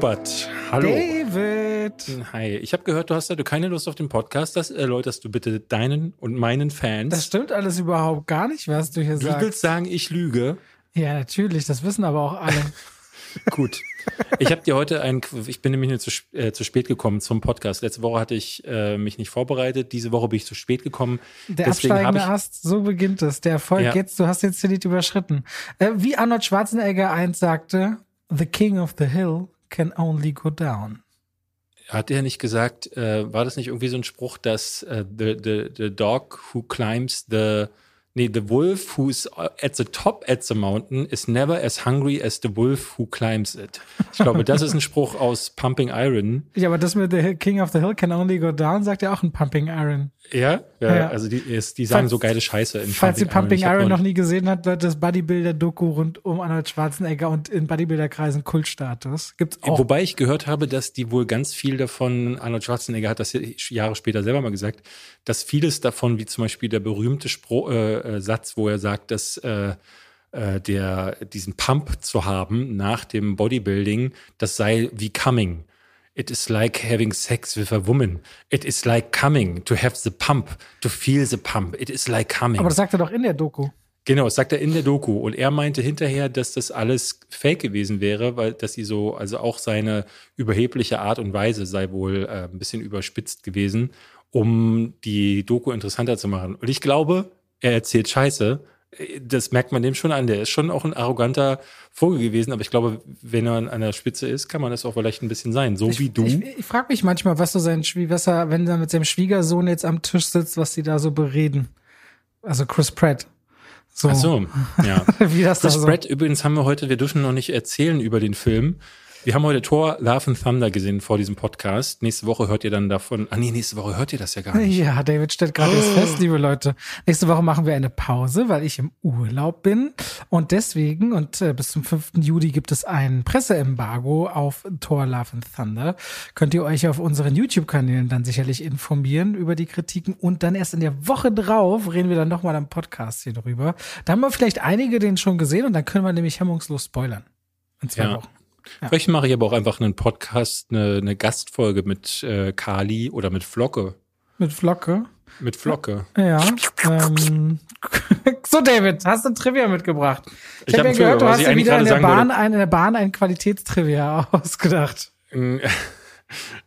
Robert, hallo. David. Hi, ich habe gehört, du hast heute keine Lust auf den Podcast. Das erläuterst du bitte deinen und meinen Fans. Das stimmt alles überhaupt gar nicht, was du hier du sagst. willst sagen, ich lüge? Ja, natürlich, das wissen aber auch alle. Gut. Ich habe dir heute ein, ich bin nämlich zu, äh, zu spät gekommen zum Podcast. Letzte Woche hatte ich äh, mich nicht vorbereitet. Diese Woche bin ich zu spät gekommen. Der Deswegen absteigende ich, Ast, so beginnt es. Der Erfolg Ja. jetzt, du hast den Zenit überschritten. Äh, wie Arnold Schwarzenegger eins sagte, The King of the Hill can only go down. Hat er nicht gesagt, äh, war das nicht irgendwie so ein Spruch, dass äh, the, the, the dog who climbs the, nee, the wolf who's at the top at the mountain is never as hungry as the wolf who climbs it. Ich glaube, das ist ein Spruch aus Pumping Iron. Ja, aber das mit The King of the Hill can only go down, sagt ja auch ein Pumping Iron. Ja, ja, Ja. also die, ist, die sagen Falls- so geile Scheiße in Falls ihr Pumping hab Iron noch nie gesehen habt, Leute, das Bodybuilder-Doku rund um Arnold Schwarzenegger und in Bodybuilder-Kreisen Kultstatus. Gibt's auch. Wobei ich gehört habe, dass die wohl ganz viel davon, Arnold Schwarzenegger hat das Jahre später selber mal gesagt, dass vieles davon, wie zum Beispiel der berühmte Spro äh, äh, Satz, wo er sagt, dass äh, äh, der diesen Pump zu haben nach dem Bodybuilding, das sei wie coming. It is like having sex with a woman. It is like coming to have the pump, to feel the pump. It is like coming. aber das sagt er doch in der Doku. Genau, das sagt er in der Doku. Und er meinte hinterher, dass das alles fake gewesen wäre, weil dass sie so, also auch seine überhebliche Art und Weise sei wohl äh, ein bisschen überspitzt gewesen, um die Doku interessanter zu machen. Und ich glaube, er erzählt Scheiße. Das merkt man dem schon an. Der ist schon auch ein arroganter Vogel gewesen, aber ich glaube, wenn er an der Spitze ist, kann man das auch vielleicht ein bisschen sein. So wie du. Ich, ich frage mich manchmal, was so sein Schwie was er, wenn er mit seinem Schwiegersohn jetzt am Tisch sitzt, was die da so bereden. Also Chris Pratt. So, Ach so, ja. wie das da Chris so. Pratt, übrigens haben wir heute, wir dürfen noch nicht erzählen über den Film. Wir haben heute Thor Love and Thunder gesehen vor diesem Podcast. Nächste Woche hört ihr dann davon. Ah nee, nächste Woche hört ihr das ja gar nicht. Ja, David stellt gerade jetzt fest, liebe Leute. Nächste Woche machen wir eine Pause, weil ich im Urlaub bin. Und deswegen, und äh, bis zum 5. Juli gibt es ein Presseembargo auf Thor Love and Thunder. Könnt ihr euch auf unseren YouTube-Kanälen dann sicherlich informieren über die Kritiken. Und dann erst in der Woche drauf reden wir dann nochmal am Podcast hier drüber. Da haben wir vielleicht einige den schon gesehen und dann können wir nämlich hemmungslos spoilern. In zwei Ja. Wochen. Vielleicht mache ich aber auch einfach einen Podcast, eine, eine Gastfolge mit äh, Kali oder mit Flocke. Mit Flocke. Mit Flocke. Ja. Ähm. so, David, hast du ein Trivia mitgebracht? Ich Ich, hab habe ja ein gehört, du hast dir wieder in der, Bahn ein, in der Bahn ein Qualitätstrivia ausgedacht.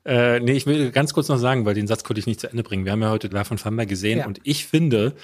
Äh, nee, ich will ganz kurz noch sagen, weil den Satz konnte ich nicht zu Ende bringen. Wir haben ja heute Love and Thunder gesehen Ja. und ich finde,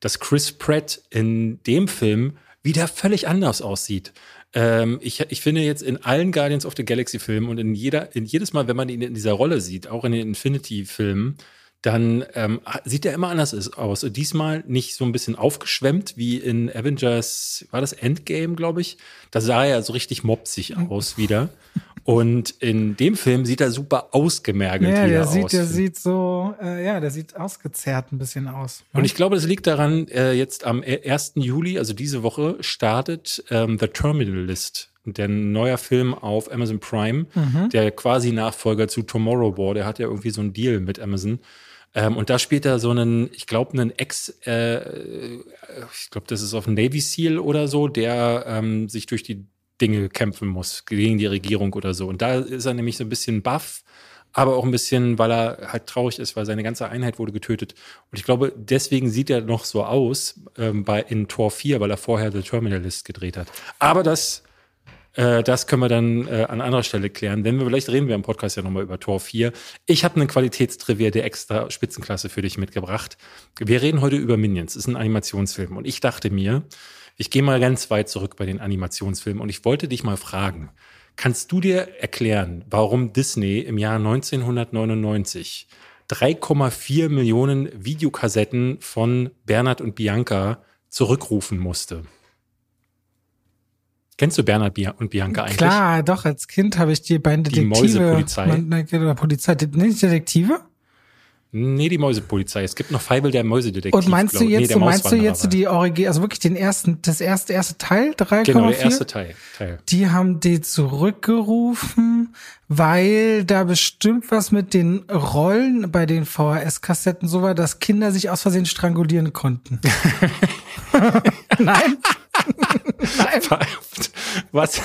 dass Chris Pratt in dem Film wieder völlig anders aussieht. Ähm, ich, ich finde jetzt in allen Guardians of the Galaxy Filmen und in jeder, in jedes Mal, wenn man ihn in dieser Rolle sieht, auch in den Infinity-Filmen, dann ähm, sieht er immer anders aus. Diesmal nicht so ein bisschen aufgeschwemmt wie in Avengers, war das Endgame, glaube ich? Da sah er so richtig mopsig aus wieder. Und in dem Film sieht er super ausgemergelt Ja, der aus. sieht, der sieht so, äh, ja, der sieht ausgezerrt ein bisschen aus. Und ich glaube, das liegt daran, äh, jetzt am 1. Juli, also diese Woche, startet ähm, The Terminal List. Der neuer Film auf Amazon Prime, Mhm. der quasi Nachfolger zu Tomorrow War, der hat ja irgendwie so einen Deal mit Amazon. Ähm, und da spielt er so einen, ich glaube, einen Ex, äh, ich glaube, das ist auf Navy SEAL oder so, der ähm, sich durch die Dinge kämpfen muss, gegen die Regierung oder so. Und da ist er nämlich so ein bisschen buff, aber auch ein bisschen, weil er halt traurig ist, weil seine ganze Einheit wurde getötet. Und ich glaube, deswegen sieht er noch so aus ähm, bei in Tor 4, weil er vorher The Terminalist gedreht hat. Aber das, äh, das können wir dann äh, an anderer Stelle klären. Wir, vielleicht reden wir im Podcast ja nochmal über Tor 4. Ich habe einen Qualitätstrivia der extra Spitzenklasse für dich mitgebracht. Wir reden heute über Minions. Es ist ein Animationsfilm. Und ich dachte mir, ich gehe mal ganz weit zurück bei den Animationsfilmen und ich wollte dich mal fragen, kannst du dir erklären, warum Disney im Jahr 1999 3,4 Millionen Videokassetten von Bernhard und Bianca zurückrufen musste? Kennst du Bernhard und Bianca eigentlich? Klar, doch, als Kind habe ich die beiden Detektive. Mäusepolizei? Man, ne, oder Polizei, nicht Detektive? Nee, die Mäusepolizei. Es gibt noch Feibel der Mäusedetektiv. Und meinst du nee, jetzt, so meinst du jetzt die Origi, also wirklich den ersten, das erste, erste Teil, 3,4? Genau, der erste Teil. Teil. Die haben die zurückgerufen, weil da bestimmt was mit den Rollen bei den VHS-Kassetten so war, dass Kinder sich aus Versehen strangulieren konnten. Nein? Nein? Was?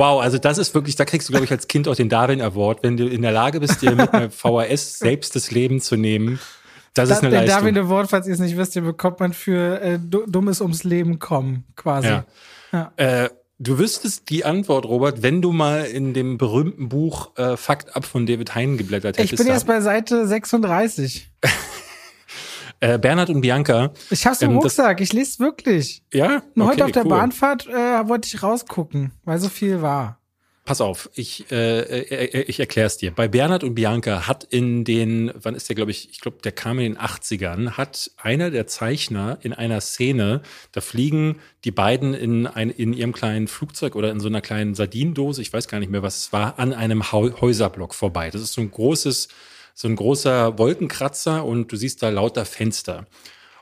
Wow, also das ist wirklich, da kriegst du, glaube ich, als Kind auch den Darwin Award, wenn du in der Lage bist, dir mit einer VHS selbst das Leben zu nehmen. Das, das ist eine der Leistung. Darwin Award, falls ihr es nicht wisst, den bekommt man für äh, Dummes ums Leben kommen, quasi. Ja. ja. Äh, du wüsstest die Antwort, Robert, wenn du mal in dem berühmten Buch äh, Fakt ab von David Hein geblättert hättest. Ich bin jetzt bei Seite 36. Äh, Bernhard und Bianca. Ich hab's im ähm, Rucksack, ich lese wirklich. Ja? Okay, Und heute auf der cool. Bahnfahrt äh, wollte ich rausgucken, weil so viel war. Pass auf, ich, äh, äh, ich erkläre es dir. Bei Bernhard und Bianca hat in den, wann ist der, glaube ich, ich glaube, der kam in den 80ern, hat einer der Zeichner in einer Szene, da fliegen die beiden in, ein, in ihrem kleinen Flugzeug oder in so einer kleinen Sardinendose, ich weiß gar nicht mehr, was es war, an einem Häuserblock vorbei. Das ist so ein großes so ein großer Wolkenkratzer und du siehst da lauter Fenster.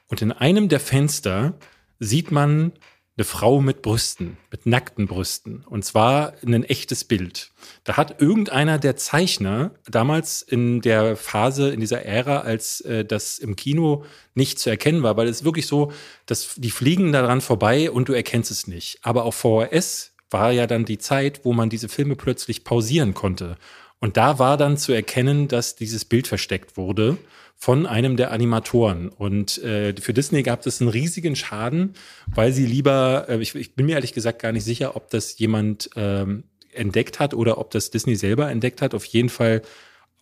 Und in einem der Fenster sieht man eine Frau mit Brüsten, mit nackten Brüsten. Und zwar ein echtes Bild. Da hat irgendeiner der Zeichner damals in der Phase, in dieser Ära, als äh, das im Kino nicht zu erkennen war, weil es wirklich so, dass die fliegen daran vorbei und du erkennst es nicht. Aber auf VHS war ja dann die Zeit, wo man diese Filme plötzlich pausieren konnte. Und da war dann zu erkennen, dass dieses Bild versteckt wurde von einem der Animatoren. Und äh, für Disney gab es einen riesigen Schaden, weil sie lieber, äh, ich, ich bin mir ehrlich gesagt gar nicht sicher, ob das jemand ähm, entdeckt hat oder ob das Disney selber entdeckt hat. Auf jeden Fall,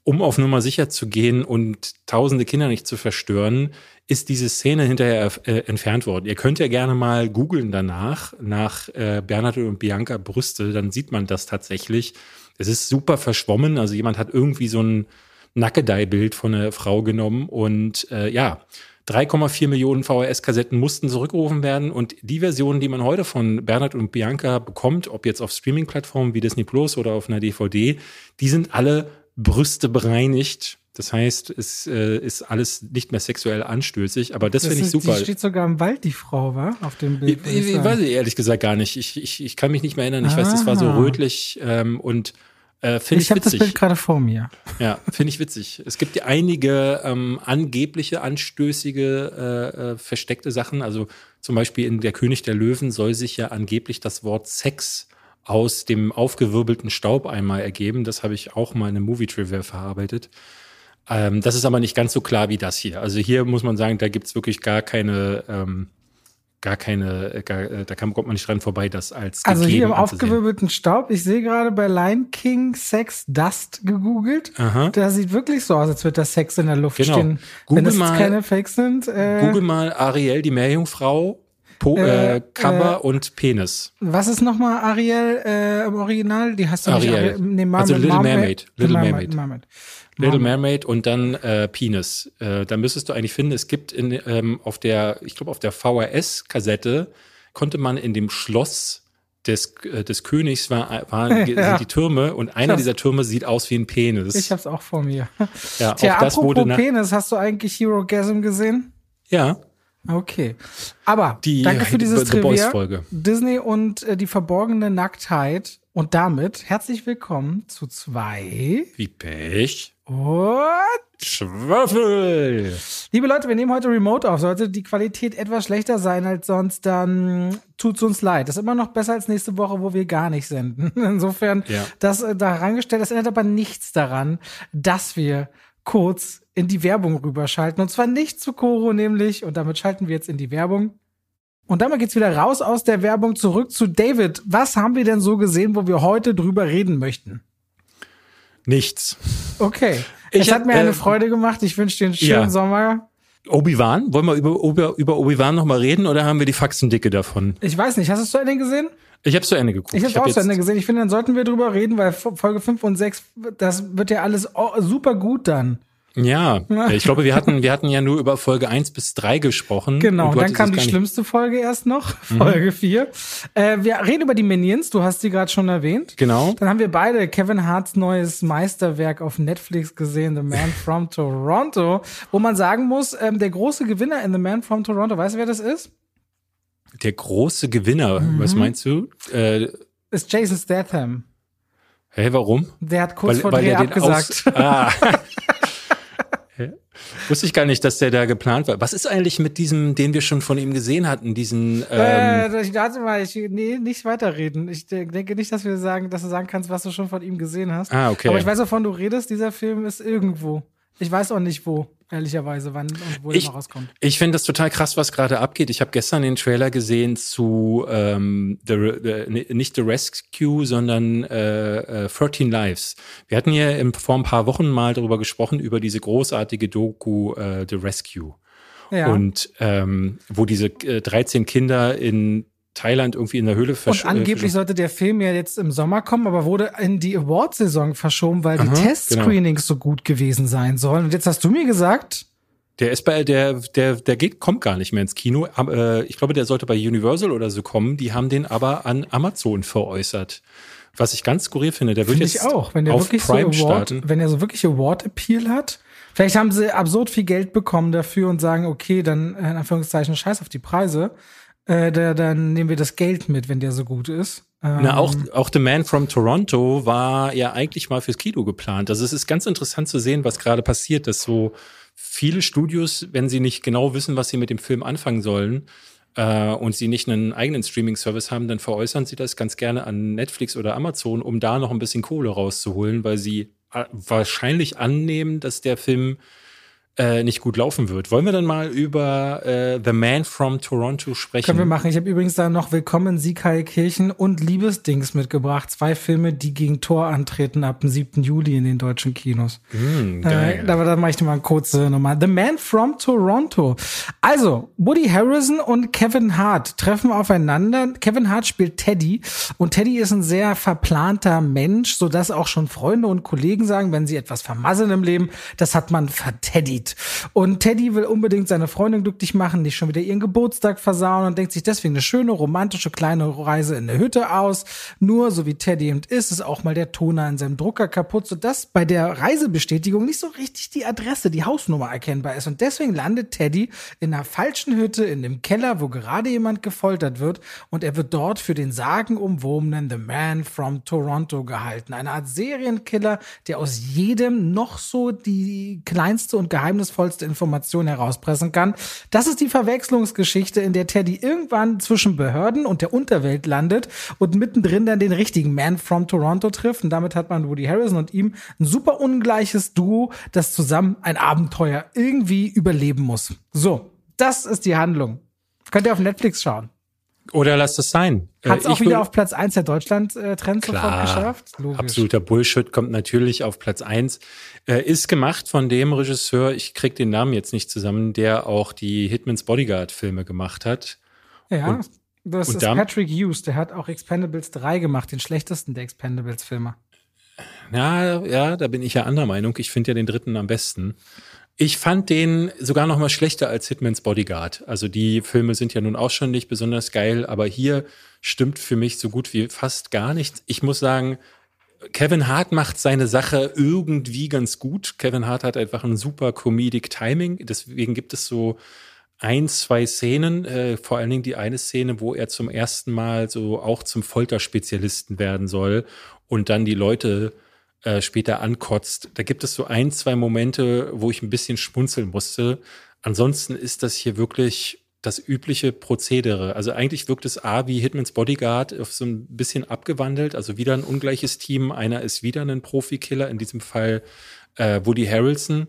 um auf Nummer sicher zu gehen und tausende Kinder nicht zu verstören, ist diese Szene hinterher äh, entfernt worden. Ihr könnt ja gerne mal googeln danach, nach äh, Bernhard und Bianca Brüste, dann sieht man das tatsächlich. Es ist super verschwommen. Also jemand hat irgendwie so ein Nackedei-Bild von einer Frau genommen und äh, ja, 3,4 Millionen VHS-Kassetten mussten zurückgerufen werden und die Versionen, die man heute von Bernhard und Bianca bekommt, ob jetzt auf Streaming-Plattformen wie Disney Plus oder auf einer DVD, die sind alle Brüste bereinigt. Das heißt, es äh, ist alles nicht mehr sexuell anstößig, aber das, das finde ich super. Die steht sogar im Wald, die Frau, war auf dem Bild. Ich, ich, weiß ich ehrlich gesagt gar nicht. Ich, ich, ich kann mich nicht mehr erinnern. Ich ah. weiß, das war so rötlich ähm, und äh, finde ich, ich witzig. Ich habe das Bild gerade vor mir. Ja, finde ich witzig. Es gibt ja einige ähm, angebliche, anstößige, äh, äh, versteckte Sachen. Also zum Beispiel in Der König der Löwen soll sich ja angeblich das Wort Sex aus dem aufgewirbelten Staub einmal ergeben. Das habe ich auch mal in einem Movie Trivia verarbeitet. Ähm, das ist aber nicht ganz so klar wie das hier. Also hier muss man sagen, da gibt es wirklich gar keine ähm, gar keine, äh, gar, äh, da kann, kommt man nicht dran vorbei, das als Also hier im aufgewirbelten Staub, ich sehe gerade bei Lion King Sex Dust gegoogelt. Aha. Da sieht wirklich so aus, als würde da Sex in der Luft genau. stehen. Google Wenn das mal, keine Fakes sind. Äh, Google mal Ariel, die Meerjungfrau, po, äh, äh, Cover äh, und Penis. Was ist nochmal Ariel äh, im Original? Die hast du Ariel. nicht Ariel, nee, Marmel, also Little Mermaid. Mermaid. Little Mermaid. Mermaid. Little Mermaid und dann äh, Penis. Äh, da müsstest du eigentlich finden, es gibt in, ähm, auf der, ich glaube, auf der VHS-Kassette konnte man in dem Schloss des, äh, des Königs war, waren ja. die Türme und einer dieser Türme sieht aus wie ein Penis. Ich hab's auch vor mir. Ja, Tja, apropos Penis, hast du eigentlich Hero Gasm gesehen? Ja. Okay. Aber die, danke für dieses The Trivia. Folge. Disney und äh, die verborgene Nacktheit. Und damit herzlich willkommen zu zwei. Wie Pech. Und Schwaffel. Liebe Leute, wir nehmen heute Remote auf. Sollte die Qualität etwas schlechter sein als sonst, dann tut's uns leid. Das ist immer noch besser als nächste Woche, wo wir gar nicht senden. Insofern, ja. das äh, da reingestellt, das ändert aber nichts daran, dass wir kurz in die Werbung rüberschalten. Und zwar nicht zu Koro, nämlich, und damit schalten wir jetzt in die Werbung. Und damit geht's wieder raus aus der Werbung zurück zu David. Was haben wir denn so gesehen, wo wir heute drüber reden möchten? Nichts. Okay. Ich es hat mir äh, eine Freude gemacht. Ich wünsche dir einen schönen ja. Sommer. Obi-Wan? Wollen wir über, über, über Obi-Wan nochmal reden oder haben wir die Faxendicke davon? Ich weiß nicht. Hast du es zu Ende gesehen? Ich habe zu Ende geguckt. Ich habe es auch zu Ende gesehen. Ich finde, dann sollten wir drüber reden, weil Folge 5 und 6, das wird ja alles super gut dann. Ja, ich glaube, wir hatten, wir hatten ja nur über Folge eins bis drei gesprochen. Genau, dann kam die schlimmste Folge erst noch, mhm. Folge vier. Äh, wir reden über die Minions, du hast sie gerade schon erwähnt. Genau. Dann haben wir beide Kevin Harts neues Meisterwerk auf Netflix gesehen, The Man from Toronto, wo man sagen muss, ähm, der große Gewinner in The Man from Toronto, weißt du, wer das ist? Der große Gewinner, mhm. was meinst du? Äh, ist Jason Statham. Hä, hey, warum? Der hat kurz weil, vor weil Dreh abgesagt. ah. Wusste ich gar nicht, dass der da geplant war. Was ist eigentlich mit diesem, den wir schon von ihm gesehen hatten, diesen ähm äh, ich dachte mal, ich nee, nicht weiterreden. Ich denke nicht, dass wir sagen, dass du sagen kannst, was du schon von ihm gesehen hast. Ah, okay. Aber ich weiß, wovon du redest, dieser Film ist irgendwo. Ich weiß auch nicht wo, ehrlicherweise, wann und wo ich, der mal rauskommt. Ich finde das total krass, was gerade abgeht. Ich habe gestern den Trailer gesehen zu ähm, the, the, nicht The Rescue, sondern äh, äh, 13 Lives. Wir hatten ja im, vor ein paar Wochen mal darüber gesprochen, über diese großartige Doku äh, The Rescue. Ja. Und ähm, wo diese äh, 13 Kinder in Thailand irgendwie in der Höhle verschoben. Und angeblich sollte der Film ja jetzt im Sommer kommen, aber wurde in die Award-Saison verschoben, weil die Test-Screenings genau. so gut gewesen sein sollen. Und jetzt hast du mir gesagt, der ist bei der der der geht kommt gar nicht mehr ins Kino. Äh, ich glaube, der sollte bei Universal oder so kommen. Die haben den aber an Amazon veräußert. Was ich ganz skurril finde, der wird find jetzt auch, wenn der auf wirklich Prime so Award, starten. Wenn er so wirklich Award Appeal hat, vielleicht haben sie absurd viel Geld bekommen dafür und sagen, okay, dann in Anführungszeichen Scheiß auf die Preise äh, da, dann nehmen wir das Geld mit, wenn der so gut ist. Ähm, Na, auch, auch The Man from Toronto war ja eigentlich mal fürs Kino geplant. Also es ist ganz interessant zu sehen, was gerade passiert, dass so viele Studios, wenn sie nicht genau wissen, was sie mit dem Film anfangen sollen, äh, und sie nicht einen eigenen Streaming-Service haben, dann veräußern sie das ganz gerne an Netflix oder Amazon, um da noch ein bisschen Kohle rauszuholen, weil sie äh, wahrscheinlich annehmen, dass der Film äh, nicht gut laufen wird. Wollen wir dann mal über äh, The Man from Toronto sprechen? Können wir machen. Ich habe übrigens da noch Willkommen Kirchen und Liebesdings mitgebracht. Zwei Filme, die gegen Tor antreten ab dem 7. Juli in den deutschen Kinos. Mm, geil. Äh, aber da mache ich mal eine kurze Nummer. The Man from Toronto. Also, Woody Harrison und Kevin Hart treffen aufeinander. Kevin Hart spielt Teddy und Teddy ist ein sehr verplanter Mensch, sodass auch schon Freunde und Kollegen sagen, wenn sie etwas vermasseln im Leben, das hat man verteddy sieht. Und Teddy will unbedingt seine Freundin glücklich machen, nicht schon wieder ihren Geburtstag versauen und denkt sich deswegen eine schöne, romantische kleine Reise in der Hütte aus. Nur, so wie Teddy eben ist, ist auch mal der Toner in seinem Drucker kaputt, sodass bei der Reisebestätigung nicht so richtig die Adresse, die Hausnummer erkennbar ist. Und deswegen landet Teddy in einer falschen Hütte in dem Keller, wo gerade jemand gefoltert wird. Und er wird dort für den sagenumwobenen The Man from Toronto gehalten. Eine Art Serienkiller, der aus jedem noch so die kleinste und geheimnisvollste geheimnisvollste Information herauspressen kann. Das ist die Verwechslungsgeschichte, in der Teddy irgendwann zwischen Behörden und der Unterwelt landet und mittendrin dann den richtigen Man from Toronto trifft. Und damit hat man Woody Harrison und ihm ein super ungleiches Duo, das zusammen ein Abenteuer irgendwie überleben muss. So, das ist die Handlung. Könnt ihr auf Netflix schauen. Oder lass es sein. Hat es äh, auch wieder auf Platz eins der Deutschland-Trends sofort geschafft? Logisch. Absoluter Bullshit kommt natürlich auf Platz eins. Äh, ist gemacht von dem Regisseur, ich krieg den Namen jetzt nicht zusammen, der auch die Hitman's Bodyguard-Filme gemacht hat. Ja, und, das und ist Patrick Hughes, der hat auch Expendables 3 gemacht, den schlechtesten der Expendables-Filme. Ja, ja, da bin ich ja anderer Meinung. Ich finde ja den dritten am besten. Ich fand den sogar noch mal schlechter als Hitman's Bodyguard. Also die Filme sind ja nun auch schon nicht besonders geil, aber hier stimmt für mich so gut wie fast gar nichts. Ich muss sagen, Kevin Hart macht seine Sache irgendwie ganz gut. Kevin Hart hat einfach ein super Comedic Timing. Deswegen gibt es so ein, zwei Szenen, äh, vor allen Dingen die eine Szene, wo er zum ersten Mal so auch zum Folterspezialisten werden soll und dann die Leute äh, später ankotzt. Da gibt es so ein, zwei Momente, wo ich ein bisschen schmunzeln musste. Ansonsten ist das hier wirklich das übliche Prozedere. Also eigentlich wirkt es A wie Hitmans Bodyguard auf so ein bisschen abgewandelt. Also wieder ein ungleiches Team. Einer ist wieder ein Profikiller, in diesem Fall äh, Woody Harrelson.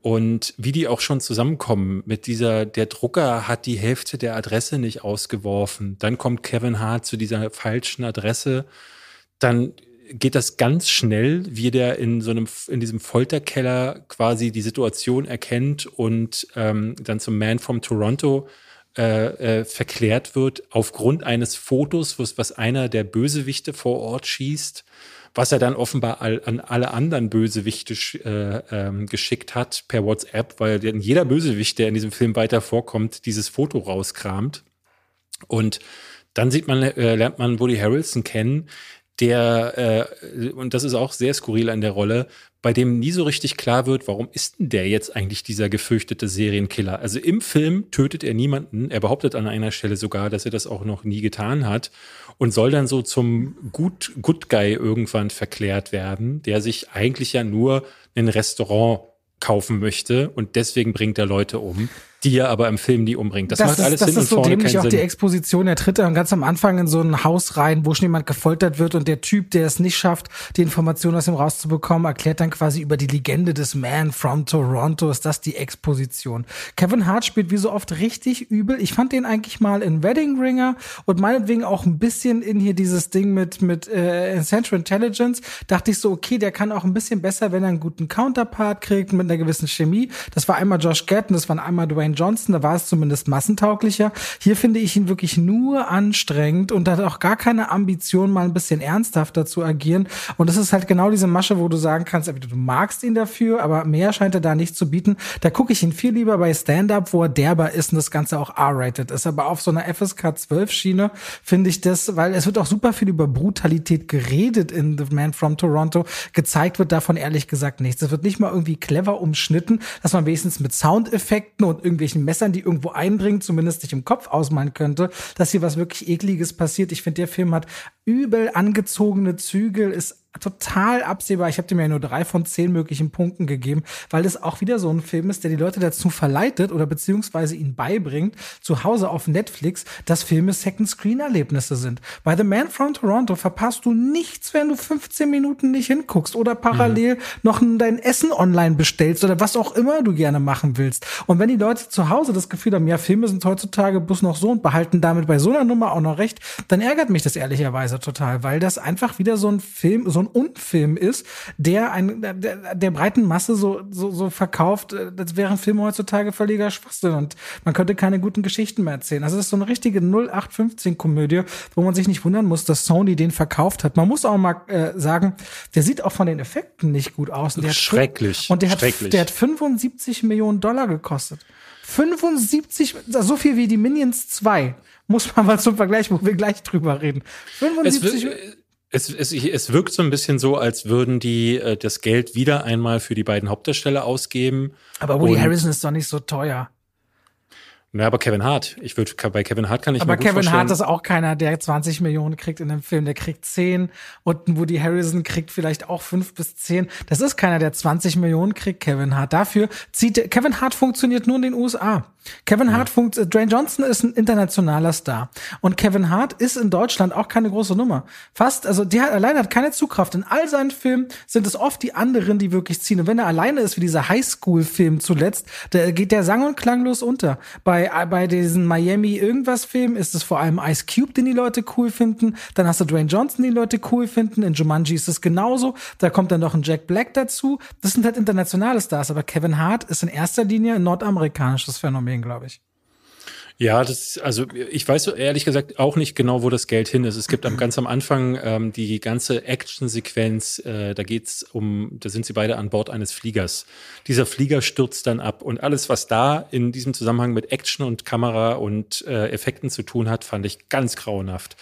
Und wie die auch schon zusammenkommen mit dieser, der Drucker hat die Hälfte der Adresse nicht ausgeworfen. Dann kommt Kevin Hart zu dieser falschen Adresse. Dann geht das ganz schnell, wie der in so einem, in diesem Folterkeller quasi die Situation erkennt und ähm, dann zum Man from Toronto äh, äh, verklärt wird aufgrund eines Fotos, was, was einer der Bösewichte vor Ort schießt, was er dann offenbar all, an alle anderen Bösewichte äh, ähm, geschickt hat per WhatsApp, weil jeder Bösewicht, der in diesem Film weiter vorkommt, dieses Foto rauskramt. Und dann sieht man, äh, lernt man Woody Harrelson kennen, der, äh, und das ist auch sehr skurril an der Rolle, bei dem nie so richtig klar wird, warum ist denn der jetzt eigentlich dieser gefürchtete Serienkiller? Also im Film tötet er niemanden. Er behauptet an einer Stelle sogar, dass er das auch noch nie getan hat und soll dann so zum Good, Good Guy irgendwann verklärt werden, der sich eigentlich ja nur ein Restaurant kaufen möchte und deswegen bringt er Leute um die er aber im Film nie umbringt. Das, das macht ist, alles das hin ist und so vorne dämlich auch Sinn. die Exposition. Er tritt dann ganz am Anfang in so ein Haus rein, wo schon jemand gefoltert wird und der Typ, der es nicht schafft, die Informationen aus ihm rauszubekommen, erklärt dann quasi über die Legende des Man from Toronto. Ist das die Exposition? Kevin Hart spielt wie so oft richtig übel. Ich fand den eigentlich mal in Wedding Ringer und meinetwegen auch ein bisschen in hier dieses Ding mit mit äh, Central Intelligence. Dachte ich so, okay, der kann auch ein bisschen besser, wenn er einen guten Counterpart kriegt mit einer gewissen Chemie. Das war einmal Josh Gatton, das war einmal Dwayne Johnson. Da war es zumindest massentauglicher. Hier finde ich ihn wirklich nur anstrengend und hat auch gar keine Ambition, mal ein bisschen ernsthafter zu agieren. Und das ist halt genau diese Masche, wo du sagen kannst, entweder du magst ihn dafür, aber mehr scheint er da nicht zu bieten. Da gucke ich ihn viel lieber bei Stand-Up, wo er derber ist und das Ganze auch R-rated ist. Aber auf so einer FSK 12 Schiene finde ich das, weil es wird auch super viel über Brutalität geredet in The Man from Toronto. Gezeigt wird davon ehrlich gesagt nichts. Es wird nicht mal irgendwie clever umschnitten, dass man wenigstens mit Soundeffekten und irgendwelchen Messern, die irgendwo einbringen, zumindest nicht im Kopf ausmalen könnte, dass hier was wirklich ekliges passiert. Ich finde, der Film hat übel angezogene Zügel, ist total absehbar. Ich habe dem ja nur drei von zehn möglichen Punkten gegeben, weil es auch wieder so ein Film ist, der die Leute dazu verleitet oder beziehungsweise ihnen beibringt, zu Hause auf Netflix, dass Filme Second-Screen-Erlebnisse sind. Bei The Man from Toronto verpasst du nichts, wenn du 15 Minuten nicht hinguckst oder parallel mhm. noch dein Essen online bestellst oder was auch immer du gerne machen willst. Und wenn die Leute zu Hause das Gefühl haben, ja, Filme sind heutzutage bloß noch so und behalten damit bei so einer Nummer auch noch recht, dann ärgert mich das ehrlicherweise total, weil das einfach wieder so ein Film, so ein Unfilm ist, der ein, der, der breiten Masse so, so, so verkauft, äh, als wären Filme heutzutage völliger Schwachsinn und man könnte keine guten Geschichten mehr erzählen. Also das ist so eine richtige 0815-Komödie, wo man sich nicht wundern muss, dass Sony den verkauft hat. Man muss auch mal äh, sagen, der sieht auch von den Effekten nicht gut aus. Und der schrecklich. und der hat, der hat 75 Millionen Dollar gekostet. 75, so viel wie die Minions 2. Muss man mal zum Vergleich, wo wir gleich drüber reden. 75 es, es, es wirkt so ein bisschen so, als würden die äh, das Geld wieder einmal für die beiden Hauptdarsteller ausgeben. Aber Woody Harrison ist doch nicht so teuer. Na, aber Kevin Hart. Ich würde bei Kevin Hart kann ich aber mir gut Kevin vorstellen. Hart ist auch keiner, der 20 Millionen kriegt in einem Film. Der kriegt 10 und Woody Harrison kriegt vielleicht auch 5 bis 10. Das ist keiner, der 20 Millionen kriegt, Kevin Hart. Dafür zieht Kevin Hart funktioniert nur in den USA. Kevin Hart ja. funkt, Dwayne Johnson ist ein internationaler Star. Und Kevin Hart ist in Deutschland auch keine große Nummer. Fast, also der alleine hat keine Zugkraft. In all seinen Filmen sind es oft die anderen, die wirklich ziehen. Und wenn er alleine ist, wie dieser Highschool-Film zuletzt, da geht der sang- und klanglos unter. Bei, bei diesen Miami irgendwas Film ist es vor allem Ice Cube, den die Leute cool finden. Dann hast du Dwayne Johnson, den die Leute cool finden. In Jumanji ist es genauso. Da kommt dann noch ein Jack Black dazu. Das sind halt internationale Stars. Aber Kevin Hart ist in erster Linie ein nordamerikanisches Phänomen, glaube ich. Ja, das also ich weiß ehrlich gesagt auch nicht genau, wo das Geld hin ist. Es gibt am ganz am Anfang ähm, die ganze Action-Sequenz, äh, da geht's um, da sind sie beide an Bord eines Fliegers. Dieser Flieger stürzt dann ab und alles, was da in diesem Zusammenhang mit Action und Kamera und äh, Effekten zu tun hat, fand ich ganz grauenhaft.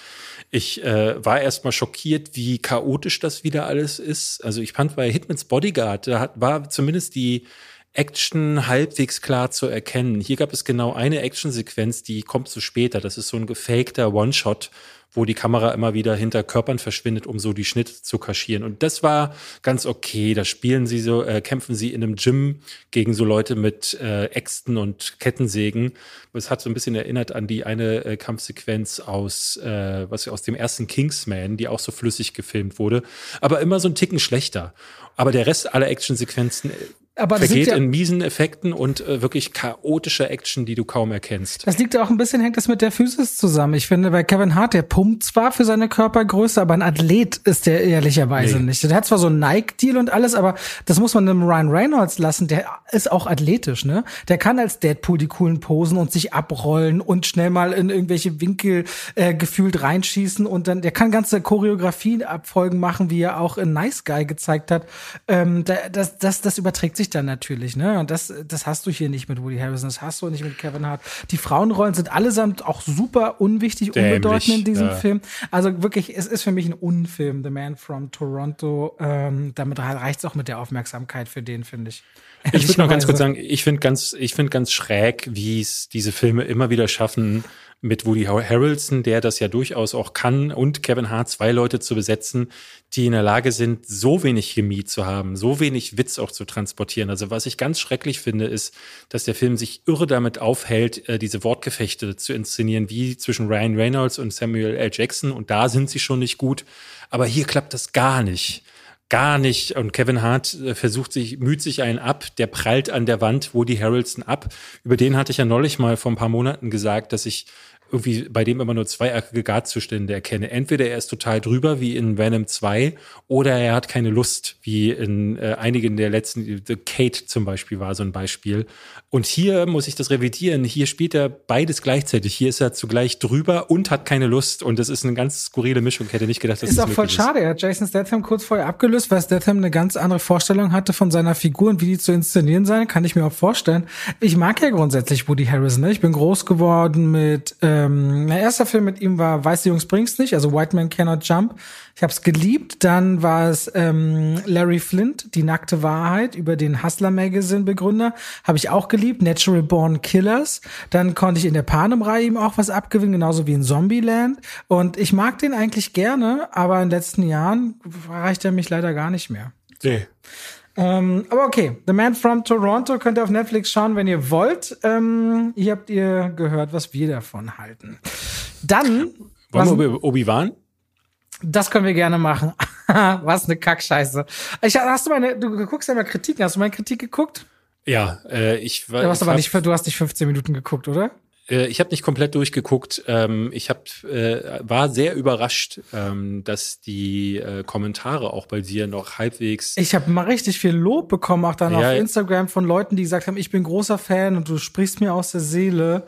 Ich äh, war erstmal schockiert, wie chaotisch das wieder alles ist. Also ich fand bei Hitmans Bodyguard, da hat, war zumindest die Action halbwegs klar zu erkennen. Hier gab es genau eine Actionsequenz, die kommt zu später. Das ist so ein gefakter One-Shot, wo die Kamera immer wieder hinter Körpern verschwindet, um so die Schnitte zu kaschieren. Und das war ganz okay. Da spielen sie so, äh, kämpfen sie in einem Gym gegen so Leute mit äh, Äxten und Kettensägen. Es hat so ein bisschen erinnert an die eine äh, Kampfsequenz aus, äh, was aus dem ersten Kingsman, die auch so flüssig gefilmt wurde, aber immer so ein Ticken schlechter. Aber der Rest aller Actionsequenzen äh, aber das vergeht ja, in miesen Effekten und äh, wirklich chaotischer Action, die du kaum erkennst. Das liegt ja auch ein bisschen, hängt das mit der Physis zusammen. Ich finde, bei Kevin Hart, der pumpt zwar für seine Körpergröße, aber ein Athlet ist der ehrlicherweise nee. nicht. Der hat zwar so einen Nike-Deal und alles, aber das muss man dem Ryan Reynolds lassen. Der ist auch athletisch, ne? Der kann als Deadpool die coolen Posen und sich abrollen und schnell mal in irgendwelche Winkel äh, gefühlt reinschießen und dann, der kann ganze Choreografien abfolgen machen, wie er auch in Nice Guy gezeigt hat. Ähm, das, das, das überträgt sich dann natürlich, ne? Und das, das hast du hier nicht mit Woody Harrison, das hast du nicht mit Kevin Hart. Die Frauenrollen sind allesamt auch super unwichtig, Dämlich, unbedeutend in diesem ja. Film. Also wirklich, es ist für mich ein Unfilm, The Man from Toronto. Ähm, damit reicht es auch mit der Aufmerksamkeit für den, finde ich. Ich würde noch ganz kurz sagen, ich finde ganz, ich finde ganz schräg, wie es diese Filme immer wieder schaffen, mit Woody Harrelson, der das ja durchaus auch kann, und Kevin Hart zwei Leute zu besetzen, die in der Lage sind, so wenig Chemie zu haben, so wenig Witz auch zu transportieren. Also was ich ganz schrecklich finde, ist, dass der Film sich irre damit aufhält, äh, diese Wortgefechte zu inszenieren, wie zwischen Ryan Reynolds und Samuel L. Jackson. Und da sind sie schon nicht gut. Aber hier klappt das gar nicht gar nicht. Und Kevin Hart äh, versucht sich, müht sich einen ab, der prallt an der Wand Woody Harrelson ab. Über den hatte ich ja neulich mal vor ein paar Monaten gesagt, dass ich irgendwie bei dem immer nur zweieckige Gartzustände erkenne. Entweder er ist total drüber, wie in Venom 2, oder er hat keine Lust, wie in äh, einigen der letzten, The Kate zum Beispiel war so ein Beispiel. Und hier muss ich das revidieren. Hier spielt er beides gleichzeitig. Hier ist er zugleich drüber und hat keine Lust. Und das ist eine ganz skurrile Mischung. Ich hätte nicht gedacht, dass ist das auch voll ist. schade. Er hat Jason Statham kurz vorher abgelöst, weil Statham eine ganz andere Vorstellung hatte von seiner Figur und wie die zu inszenieren sein, kann ich mir auch vorstellen. Ich mag ja grundsätzlich Woody Harrison. Ne? Ich bin groß geworden mit äh, ähm, mein erster Film mit ihm war Weiße Jungs bringt's nicht, also White Man Cannot Jump. Ich habe es geliebt. Dann war es ähm, Larry Flint, Die nackte Wahrheit, über den Hustler Magazine Begründer. Habe ich auch geliebt. Natural Born Killers. Dann konnte ich in der Panem-Reihe ihm auch was abgewinnen, genauso wie in Zombieland. Und ich mag den eigentlich gerne, aber in den letzten Jahren reicht er mich leider gar nicht mehr. Nee. Ähm, aber okay, The Man from Toronto könnt ihr auf Netflix schauen, wenn ihr wollt. Ähm, hier habt ihr gehört, was wir davon halten. Dann. Wollen wir über Obi-Wan? Das können wir gerne machen. was eine Kackscheiße. Ich, hast du meine, du guckst ja mal Kritiken. Hast du meine Kritik geguckt? Ja, äh, ich war. Du hast aber nicht, du hast nicht 15 Minuten geguckt, oder? Äh, ich habe nicht komplett durchgeguckt. Ähm, ich hab, äh, war sehr überrascht, ähm, dass die äh, Kommentare auch bei dir noch halbwegs. Ich habe mal richtig viel Lob bekommen, auch dann ja, auf Instagram von Leuten, die gesagt haben, ich bin großer Fan und du sprichst mir aus der Seele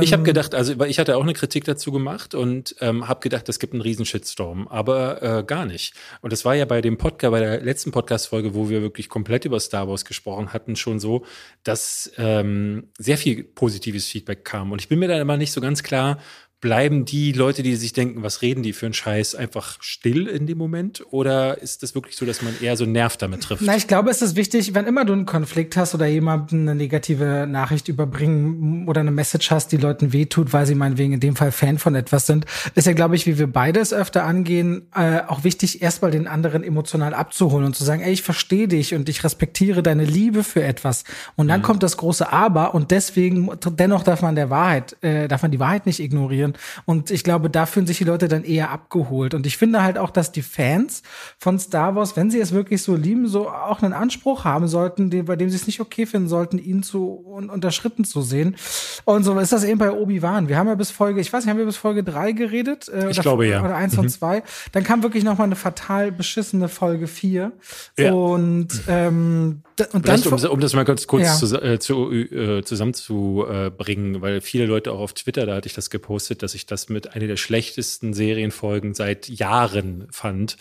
ich habe ähm. gedacht, also ich hatte auch eine Kritik dazu gemacht und ähm, habe gedacht, es gibt einen riesen Shitstorm, aber äh, gar nicht. Und das war ja bei dem Podcast, bei der letzten Podcast-Folge, wo wir wirklich komplett über Star Wars gesprochen hatten, schon so, dass ähm, sehr viel positives Feedback kam. Und ich bin mir da immer nicht so ganz klar, bleiben die Leute, die sich denken, was reden die für einen Scheiß, einfach still in dem Moment? Oder ist das wirklich so, dass man eher so Nerv damit trifft? Na, ich glaube, es ist wichtig, wenn immer du einen Konflikt hast oder jemandem eine negative Nachricht überbringen oder eine Message hast, die Leuten wehtut, weil sie meinetwegen in dem Fall Fan von etwas sind, ist ja, glaube ich, wie wir beide es öfter angehen, äh, auch wichtig, erstmal den anderen emotional abzuholen und zu sagen, ey, ich verstehe dich und ich respektiere deine Liebe für etwas. Und dann mhm. kommt das große Aber und deswegen, dennoch darf man der Wahrheit, äh, darf man die Wahrheit nicht ignorieren und ich glaube, da fühlen sich die Leute dann eher abgeholt. Und ich finde halt auch, dass die Fans von Star Wars, wenn sie es wirklich so lieben, so auch einen Anspruch haben sollten, den, bei dem sie es nicht okay finden sollten, ihn zu un unterschritten zu sehen. Und so ist das eben bei Obi-Wan. Wir haben ja bis Folge, ich weiß nicht, haben wir bis Folge drei geredet? Äh, ich glaube ja. Oder eins mhm. und zwei. Dann kam wirklich noch mal eine fatal beschissene Folge vier. Ja. Und, ähm, und dann, um, um, das mal ganz kurz ja. zu, äh, zu, äh, zusammenzubringen, weil viele Leute auch auf Twitter, da hatte ich das gepostet, dass ich das mit einer der schlechtesten Serienfolgen seit Jahren fand.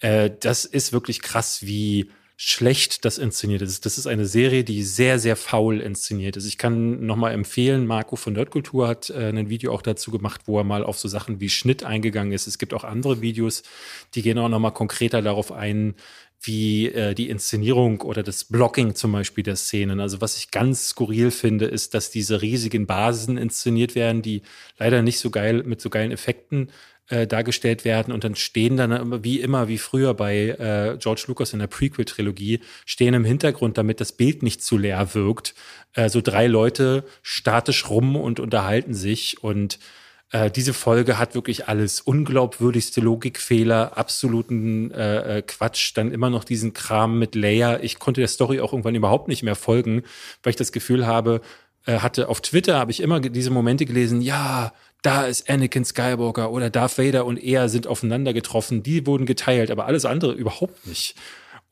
Äh, das ist wirklich krass, wie schlecht das inszeniert ist. Das ist eine Serie, die sehr, sehr faul inszeniert ist. Ich kann nochmal empfehlen, Marco von Nerdkultur hat äh, ein Video auch dazu gemacht, wo er mal auf so Sachen wie Schnitt eingegangen ist. Es gibt auch andere Videos, die gehen auch nochmal konkreter darauf ein, wie äh, die Inszenierung oder das Blocking zum Beispiel der Szenen. Also was ich ganz skurril finde, ist, dass diese riesigen Basen inszeniert werden, die leider nicht so geil mit so geilen Effekten äh, dargestellt werden. Und dann stehen dann wie immer, wie früher bei äh, George Lucas in der Prequel-Trilogie, stehen im Hintergrund, damit das Bild nicht zu leer wirkt, äh, so drei Leute statisch rum und unterhalten sich. Und äh, diese Folge hat wirklich alles. Unglaubwürdigste Logikfehler, absoluten äh, äh, Quatsch, dann immer noch diesen Kram mit Leia. Ich konnte der Story auch irgendwann überhaupt nicht mehr folgen, weil ich das Gefühl habe, äh, hatte auf Twitter habe ich immer diese Momente gelesen, ja, da ist Anakin Skywalker oder Darth Vader und er sind aufeinander getroffen, die wurden geteilt, aber alles andere überhaupt nicht.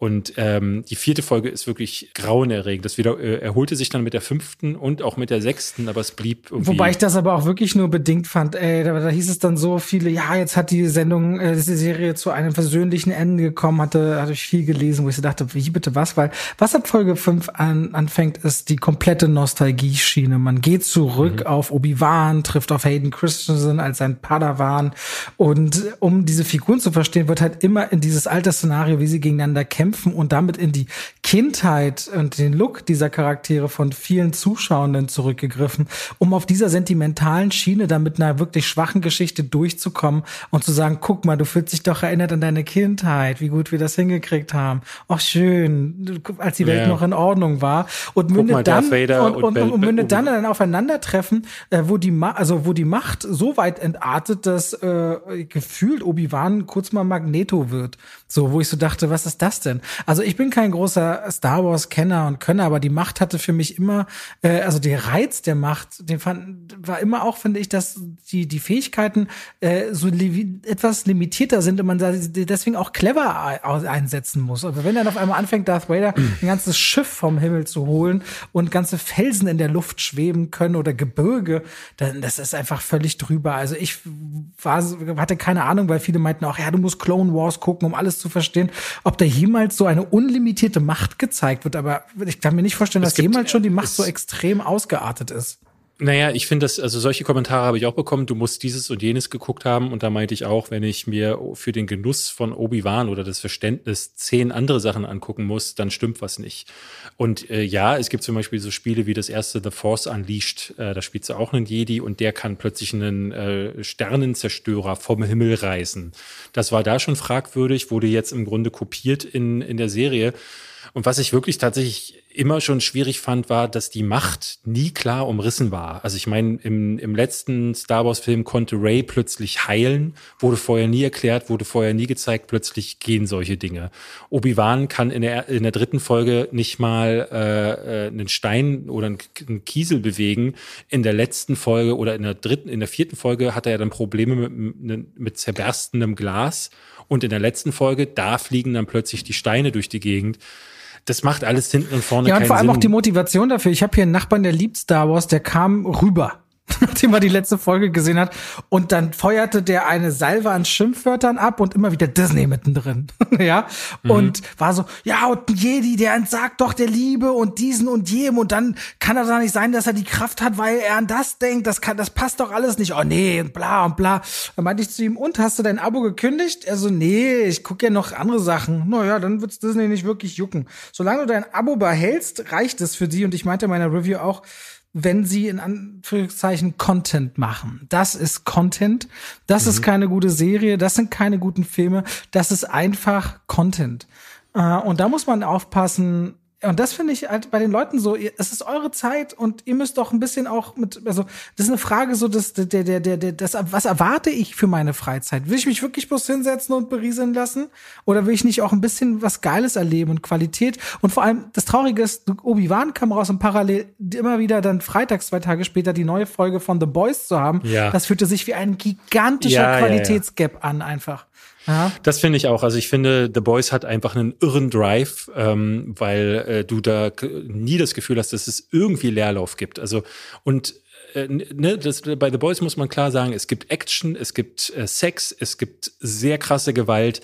Und ähm, die vierte Folge ist wirklich grauenerregend. Das wieder äh, erholte sich dann mit der fünften und auch mit der sechsten, aber es blieb irgendwie. Wobei ich das aber auch wirklich nur bedingt fand. Ey, da, da hieß es dann so viele, ja, jetzt hat die Sendung, äh, diese Serie zu einem versöhnlichen Ende gekommen, hatte, hatte ich viel gelesen, wo ich so dachte, wie bitte was? Weil was ab Folge fünf an, anfängt, ist die komplette Nostalgie-Schiene. Man geht zurück mhm. auf Obi-Wan, trifft auf Hayden Christensen als sein Padawan. Und um diese Figuren zu verstehen, wird halt immer in dieses alte Szenario, wie sie gegeneinander kämpfen, kämpfen und damit in die Kindheit und den Look dieser Charaktere von vielen Zuschauenden zurückgegriffen, um auf dieser sentimentalen Schiene dann mit einer wirklich schwachen Geschichte durchzukommen und zu sagen, guck mal, du fühlst dich doch erinnert an deine Kindheit, wie gut wir das hingekriegt haben. Ach schön, als die Welt ja. noch in Ordnung war und mündet dann und, und, und, und mündet dann ein Aufeinandertreffen, äh, wo die Ma also wo die Macht so weit entartet, dass äh, gefühlt Obi-Wan kurz mal Magneto wird. So, wo ich so dachte, was ist das denn? Also ich bin kein großer Star Wars-Kenner und Könner, aber die Macht hatte für mich immer, äh, also der Reiz der Macht, den fand, war immer auch, finde ich, dass die, die Fähigkeiten äh, so li etwas limitierter sind und man deswegen auch clever einsetzen muss. Aber wenn dann auf einmal anfängt, Darth Vader ein ganzes Schiff vom Himmel zu holen und ganze Felsen in der Luft schweben können oder Gebirge, dann das ist einfach völlig drüber. Also ich war, hatte keine Ahnung, weil viele meinten auch, ja, du musst Clone Wars gucken, um alles zu verstehen, ob da jemals so eine unlimitierte Macht gezeigt wird. Aber ich kann mir nicht vorstellen, dass gibt, jemals schon die Macht so extrem ausgeartet ist. Naja, ich finde das, also solche Kommentare habe ich auch bekommen, du musst dieses und jenes geguckt haben. Und da meinte ich auch, wenn ich mir für den Genuss von Obi-Wan oder das Verständnis zehn andere Sachen angucken muss, dann stimmt was nicht. Und äh, ja, es gibt zum Beispiel so Spiele wie das erste The Force Unleashed, äh, da spielst du auch einen Jedi und der kann plötzlich einen äh, Sternenzerstörer vom Himmel reißen. Das war da schon fragwürdig, wurde jetzt im Grunde kopiert in, in der Serie. Und was ich wirklich tatsächlich immer schon schwierig fand, war, dass die Macht nie klar umrissen war. Also ich meine, im, im letzten Star Wars-Film konnte Ray plötzlich heilen, wurde vorher nie erklärt, wurde vorher nie gezeigt, plötzlich gehen solche Dinge. Obi-Wan kann in der, in der dritten Folge nicht mal äh, äh einen Stein oder einen Kiesel bewegen. In der letzten Folge oder in der dritten, in der vierten Folge hat er ja dann Probleme mit, mit zerberstendem Glas. Und in der letzten Folge, da fliegen dann plötzlich die Steine durch die Gegend das macht alles hinten und vorne Ja, und vor allem Sinn. auch die Motivation dafür. Ich habe hier einen Nachbarn, der liebt Star Wars, der kam rüber nachdem er die letzte Folge gesehen hat. Und dann feuerte der eine Salve an Schimpfwörtern ab und immer wieder Disney mittendrin. ja. Mhm. Und war so, ja, und ein Jedi, der entsagt doch der Liebe und diesen und jedem. Und dann kann er da nicht sein, dass er die Kraft hat, weil er an das denkt. Das kann, das passt doch alles nicht. Oh nee, und bla und bla. Dann meinte ich zu ihm, und hast du dein Abo gekündigt? Er so, nee, ich gucke ja noch andere Sachen. Naja, dann wird's Disney nicht wirklich jucken. Solange du dein Abo behältst, reicht es für die. Und ich meinte in meiner Review auch, wenn sie in Anführungszeichen Content machen. Das ist Content. Das mhm. ist keine gute Serie. Das sind keine guten Filme. Das ist einfach Content. Äh, und da muss man aufpassen, und das finde ich halt bei den Leuten so, es ist eure Zeit und ihr müsst doch ein bisschen auch mit, also das ist eine Frage so, dass der, der, der, der, das, was erwarte ich für meine Freizeit? Will ich mich wirklich bloß hinsetzen und berieseln lassen? Oder will ich nicht auch ein bisschen was Geiles erleben und Qualität? Und vor allem, das Traurige ist, Obi-Wan kam raus und parallel immer wieder dann freitags, zwei Tage später, die neue Folge von The Boys zu haben. Ja. Das fühlte sich wie ein gigantischer ja, Qualitätsgap ja, ja. an einfach. Ja. Das finde ich auch. Also ich finde, The Boys hat einfach einen irren Drive, ähm, weil äh, du da nie das Gefühl hast, dass es irgendwie Leerlauf gibt. Also und äh, ne, das, bei The Boys muss man klar sagen, es gibt Action, es gibt äh, Sex, es gibt sehr krasse Gewalt.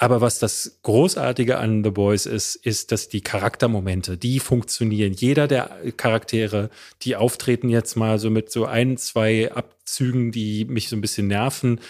Aber was das Großartige an The Boys ist, ist, dass die Charaktermomente, die funktionieren. Jeder der Charaktere, die auftreten jetzt mal so mit so ein, zwei Abzügen, die mich so ein bisschen nerven,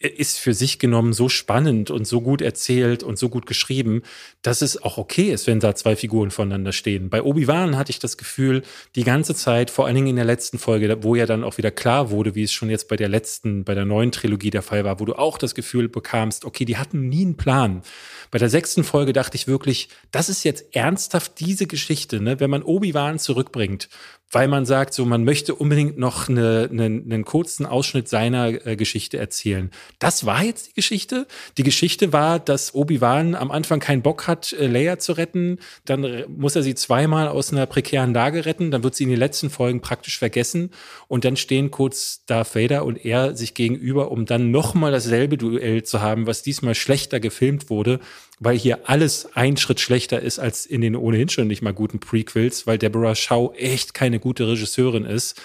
ist für sich genommen so spannend und so gut erzählt und so gut geschrieben, dass es auch okay ist, wenn da zwei Figuren voneinander stehen. Bei Obi-Wan hatte ich das Gefühl, die ganze Zeit, vor allen Dingen in der letzten Folge, wo ja dann auch wieder klar wurde, wie es schon jetzt bei der letzten, bei der neuen Trilogie der Fall war, wo du auch das Gefühl bekamst, okay, die hatten nie einen Plan. Bei der sechsten Folge dachte ich wirklich, das ist jetzt ernsthaft diese Geschichte, ne? wenn man Obi-Wan zurückbringt, weil man sagt, so man möchte unbedingt noch eine, eine, einen kurzen Ausschnitt seiner äh, Geschichte erzählen. Das war jetzt die Geschichte. Die Geschichte war, dass Obi-Wan am Anfang keinen Bock hat, äh, Leia zu retten. Dann äh, muss er sie zweimal aus einer prekären Lage retten. Dann wird sie in den letzten Folgen praktisch vergessen. Und dann stehen kurz Darth Vader und er sich gegenüber, um dann nochmal dasselbe Duell zu haben, was diesmal schlechter gefilmt wurde weil hier alles ein Schritt schlechter ist als in den ohnehin schon nicht mal guten Prequels, weil Deborah Shaw echt keine gute Regisseurin ist.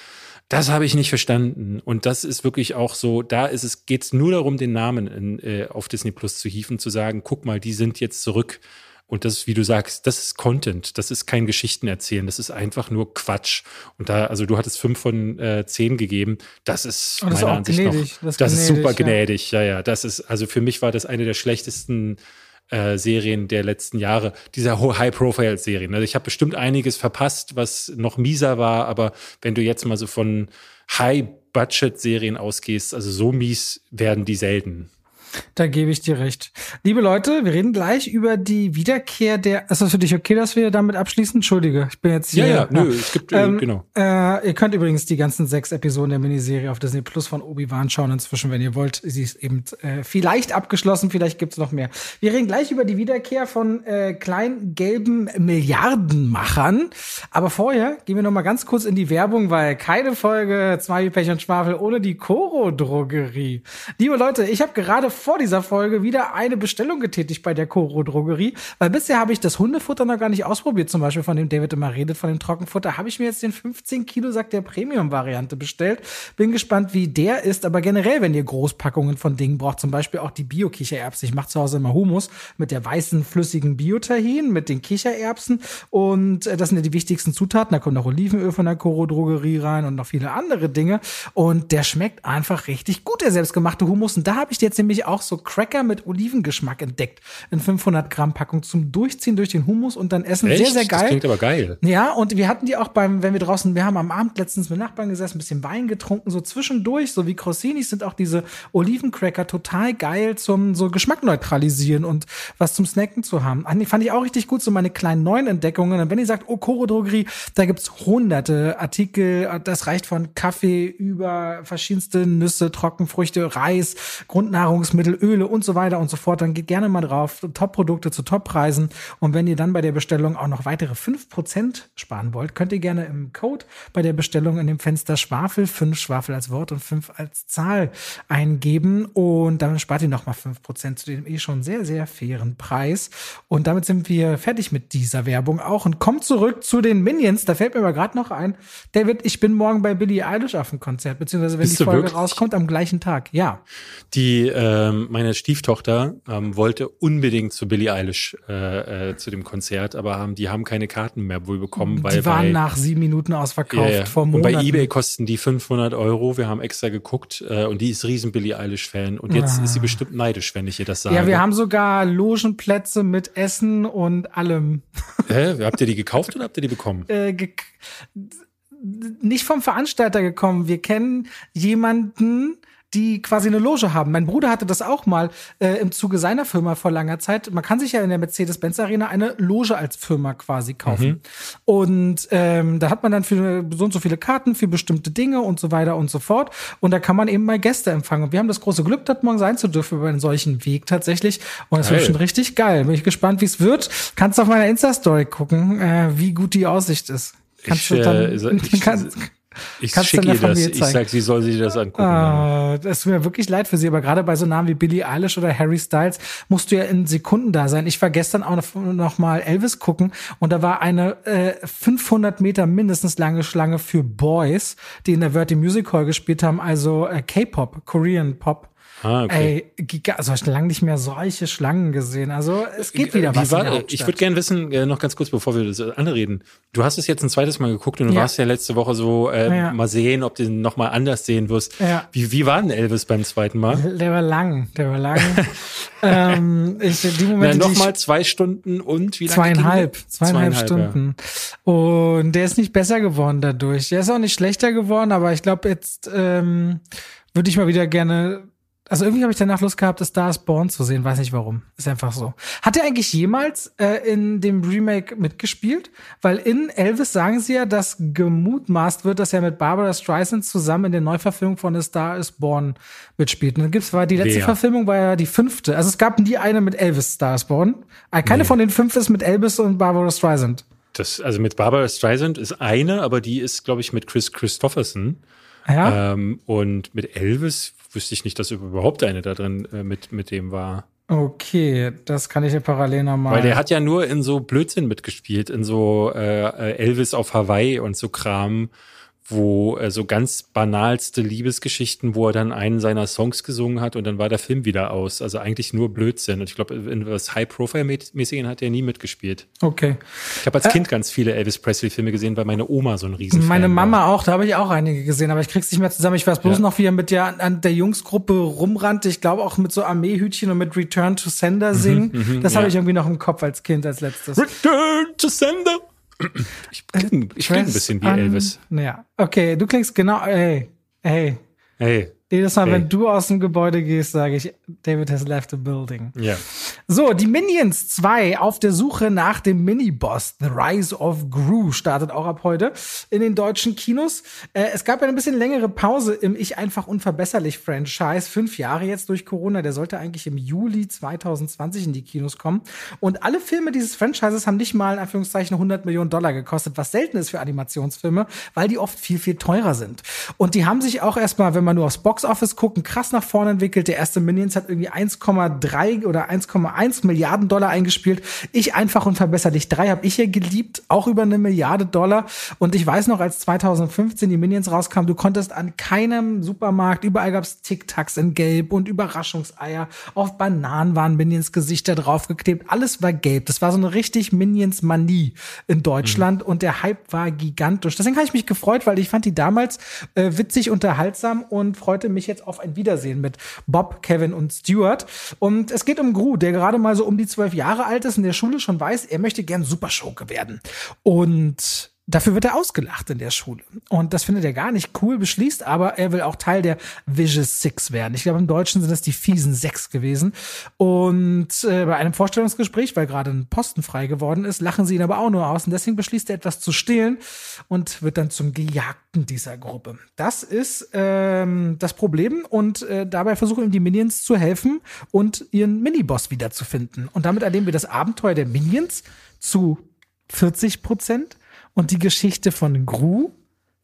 Das habe ich nicht verstanden. Und das ist wirklich auch so, da ist es, geht es nur darum, den Namen in, äh, auf Disney Plus zu hieven, zu sagen, guck mal, die sind jetzt zurück. Und das ist, wie du sagst, das ist Content, das ist kein Geschichten erzählen, das ist einfach nur Quatsch. Und da, also du hattest fünf von äh, zehn gegeben, das ist das meiner ist Ansicht gnädig, noch, das, das ist super gnädig, ja. ja, ja. Das ist, also für mich war das eine der schlechtesten äh, Serien der letzten Jahre, dieser High-Profile-Serien. Also ich habe bestimmt einiges verpasst, was noch mieser war, aber wenn du jetzt mal so von High-Budget-Serien ausgehst, also so mies werden die selten. Da gebe ich dir recht. Liebe Leute, wir reden gleich über die Wiederkehr der. Ist das für dich okay, dass wir damit abschließen? Entschuldige, ich bin jetzt hier. Ja, ja, nö, es gibt, äh, ähm, genau. Äh, ihr könnt übrigens die ganzen sechs Episoden der Miniserie auf Disney Plus von Obi-Wan schauen inzwischen, wenn ihr wollt. Sie ist eben äh, vielleicht abgeschlossen, vielleicht gibt's noch mehr. Wir reden gleich über die Wiederkehr von äh, kleinen gelben Milliardenmachern. Aber vorher gehen wir noch mal ganz kurz in die Werbung, weil keine Folge zwei Pech und Schwafel ohne die Koro-Drogerie. Liebe Leute, ich habe gerade vor dieser Folge wieder eine Bestellung getätigt bei der Koro Drogerie, weil bisher habe ich das Hundefutter noch gar nicht ausprobiert, zum Beispiel von dem David immer redet, von dem Trockenfutter, habe ich mir jetzt den 15 Kilo Sack der Premium-Variante bestellt. Bin gespannt, wie der ist, aber generell, wenn ihr Großpackungen von Dingen braucht, zum Beispiel auch die Bio-Kichererbsen. Ich mache zu Hause immer Humus mit der weißen, flüssigen Biotahin, mit den Kichererbsen und äh, das sind ja die wichtigsten Zutaten. Da kommt noch Olivenöl von der Koro Drogerie rein und noch viele andere Dinge und der schmeckt einfach richtig gut, der selbstgemachte Humus. Und da habe ich jetzt nämlich auch so Cracker mit Olivengeschmack entdeckt. In 500 Gramm Packung zum Durchziehen durch den Hummus und dann essen. Echt? Sehr, sehr geil. Das klingt aber geil. Ja, und wir hatten die auch beim, wenn wir draußen, wir haben am Abend letztens mit Nachbarn gesessen, ein bisschen Wein getrunken, so zwischendurch, so wie Crossinis sind auch diese Olivencracker total geil zum so Geschmack neutralisieren und was zum Snacken zu haben. Fand ich auch richtig gut, so meine kleinen neuen Entdeckungen. Und wenn ihr sagt, oh, Koro Drogerie, da gibt's hunderte Artikel, das reicht von Kaffee über verschiedenste Nüsse, Trockenfrüchte, Reis, Grundnahrungsmittel, Lebensmittel, Öle und so weiter und so fort, dann geht gerne mal drauf. Top-Produkte zu Top-Preisen. Und wenn ihr dann bei der Bestellung auch noch weitere 5% sparen wollt, könnt ihr gerne im Code bei der Bestellung in dem Fenster Schwafel, 5 Schwafel als Wort und 5 als Zahl eingeben. Und dann spart ihr nochmal 5% zu dem eh schon sehr, sehr fairen Preis. Und damit sind wir fertig mit dieser Werbung auch und kommt zurück zu den Minions. Da fällt mir aber gerade noch ein, David, ich bin morgen bei Billie Eilish auf dem Konzert, beziehungsweise wenn Bist die Folge wirklich? rauskommt, am gleichen Tag. Ja. Die ähm, meine Stieftochter ähm, wollte unbedingt zu Billie Eilish äh, äh, zu dem Konzert, aber haben, die haben keine Karten mehr wohl bekommen. Weil die waren bei, nach sieben Minuten ausverkauft ja, ja. vor Monaten. Und bei eBay kosten die 500 Euro. Wir haben extra geguckt äh, und die ist riesen Billie Eilish Fan und jetzt ah. ist sie bestimmt neidisch, wenn ich ihr das sage. Ja, wir haben sogar Logenplätze mit Essen und allem. Hä? Habt ihr die gekauft oder habt ihr die bekommen? Äh, ge nicht vom Veranstalter gekommen. Wir kennen jemanden, die quasi eine Loge haben. Mein Bruder hatte das auch mal äh, im Zuge seiner Firma vor langer Zeit. Man kann sich ja in der Mercedes-Benz Arena eine Loge als Firma quasi kaufen. Mhm. Und ähm, da hat man dann für so und so viele Karten für bestimmte Dinge und so weiter und so fort. Und da kann man eben mal Gäste empfangen. Und wir haben das große Glück, dort morgen sein zu dürfen über einen solchen Weg tatsächlich. Und das wird schon richtig geil. Bin ich gespannt, wie es wird. Kannst auf meiner Insta-Story gucken, äh, wie gut die Aussicht ist. Kannst ich, du dann, äh, ich, kannst, ich schicke ihr das. Ich sag, sie soll sich das angucken. Ah, das tut mir wirklich leid für sie, aber gerade bei so Namen wie Billie Eilish oder Harry Styles musst du ja in Sekunden da sein. Ich war gestern auch noch, noch mal Elvis gucken und da war eine äh, 500 Meter mindestens lange Schlange für Boys, die in der Verti Music Hall gespielt haben, also äh, K-Pop, Korean Pop. Ah, okay. Ey, also ich lange nicht mehr solche Schlangen gesehen. Also es geht wieder Wie was. War, ich würde gerne wissen, äh, noch ganz kurz, bevor wir das anreden. Du hast es jetzt ein zweites Mal geguckt und du ja. warst ja letzte Woche so, äh, ja. mal sehen, ob du ihn noch mal anders sehen wirst. Ja. Wie, wie war denn Elvis beim zweiten Mal? Der war lang, der war lang. ähm, ich, die Momente, Na, noch mal zwei Stunden und wie lange? Zweieinhalb, zweieinhalb, Stunden. Und der ist nicht besser geworden dadurch. Der ist auch nicht schlechter geworden, aber ich glaube jetzt ähm, würde ich mal wieder gerne also irgendwie habe ich danach Lust gehabt, das Star is Born zu sehen, weiß nicht warum. Ist einfach so. Hat er eigentlich jemals äh, in dem Remake mitgespielt? Weil in Elvis sagen sie ja, dass gemutmaßt wird, dass er mit Barbara Streisand zusammen in der Neuverfilmung von A Star is Born mitspielt. Und dann gibt's war die letzte Wer? Verfilmung war ja die fünfte. Also es gab nie eine mit Elvis Star is Born. Äh, keine nee. von den fünf ist mit Elvis und Barbara Streisand. Das, also mit Barbara Streisand ist eine, aber die ist, glaube ich, mit Chris Christopherson. Ja. Ähm, und mit Elvis wüsste ich nicht, dass überhaupt eine da drin äh, mit, mit dem war. Okay, das kann ich ja parallel nochmal. Weil der hat ja nur in so Blödsinn mitgespielt, in so äh, Elvis auf Hawaii und so Kram, wo äh, so ganz banalste Liebesgeschichten, wo er dann einen seiner Songs gesungen hat und dann war der Film wieder aus. Also eigentlich nur Blödsinn. Und ich glaube, in was High-Profile-mäßigen hat er nie mitgespielt. Okay. Ich habe als äh, Kind ganz viele Elvis Presley-Filme gesehen, weil meine Oma so ein riesen Meine Mama war. auch, da habe ich auch einige gesehen, aber ich krieg's nicht mehr zusammen. Ich weiß bloß ja. noch, wie er mit der, an der Jungsgruppe rumrannte. Ich glaube auch mit so Armeehütchen und mit Return to Sender mhm, singen. Mhm, das ja. habe ich irgendwie noch im Kopf als Kind als letztes. Return to Sender! Ich klinge kling ein bisschen wie Elvis. Ja, okay, du klingst genau, hey, hey. Hey. Jedes Mal, hey. wenn du aus dem Gebäude gehst, sage ich, David has left the building. Ja. So, die Minions 2 auf der Suche nach dem Miniboss. The Rise of Gru startet auch ab heute in den deutschen Kinos. Äh, es gab ja ein bisschen längere Pause im Ich einfach unverbesserlich Franchise. Fünf Jahre jetzt durch Corona. Der sollte eigentlich im Juli 2020 in die Kinos kommen. Und alle Filme dieses Franchises haben nicht mal in Anführungszeichen 100 Millionen Dollar gekostet, was selten ist für Animationsfilme, weil die oft viel, viel teurer sind. Und die haben sich auch erstmal, wenn man nur aufs Box Office gucken, krass nach vorne entwickelt. Der erste Minions hat irgendwie 1,3 oder 1,1 Milliarden Dollar eingespielt. Ich einfach unverbesserlich. Drei habe ich hier geliebt, auch über eine Milliarde Dollar. Und ich weiß noch, als 2015 die Minions rauskamen, du konntest an keinem Supermarkt, überall gab's Tic-Tacs in Gelb und Überraschungseier. Auf Bananen waren Minions Gesichter draufgeklebt. Alles war gelb. Das war so eine richtig Minions-Manie in Deutschland mhm. und der Hype war gigantisch. Deswegen habe ich mich gefreut, weil ich fand die damals äh, witzig, unterhaltsam und freute mich jetzt auf ein Wiedersehen mit Bob, Kevin und Stuart. Und es geht um Gru, der gerade mal so um die zwölf Jahre alt ist in der Schule schon weiß, er möchte gern Superschurke werden. Und Dafür wird er ausgelacht in der Schule. Und das findet er gar nicht cool, beschließt aber, er will auch Teil der Vicious Six werden. Ich glaube, im Deutschen sind das die fiesen Sechs gewesen. Und äh, bei einem Vorstellungsgespräch, weil gerade ein Posten frei geworden ist, lachen sie ihn aber auch nur aus. Und deswegen beschließt er etwas zu stehlen und wird dann zum Gejagten dieser Gruppe. Das ist ähm, das Problem. Und äh, dabei versuchen ihm die Minions zu helfen und ihren Miniboss wiederzufinden. Und damit erleben wir das Abenteuer der Minions zu 40 Prozent und die Geschichte von Gru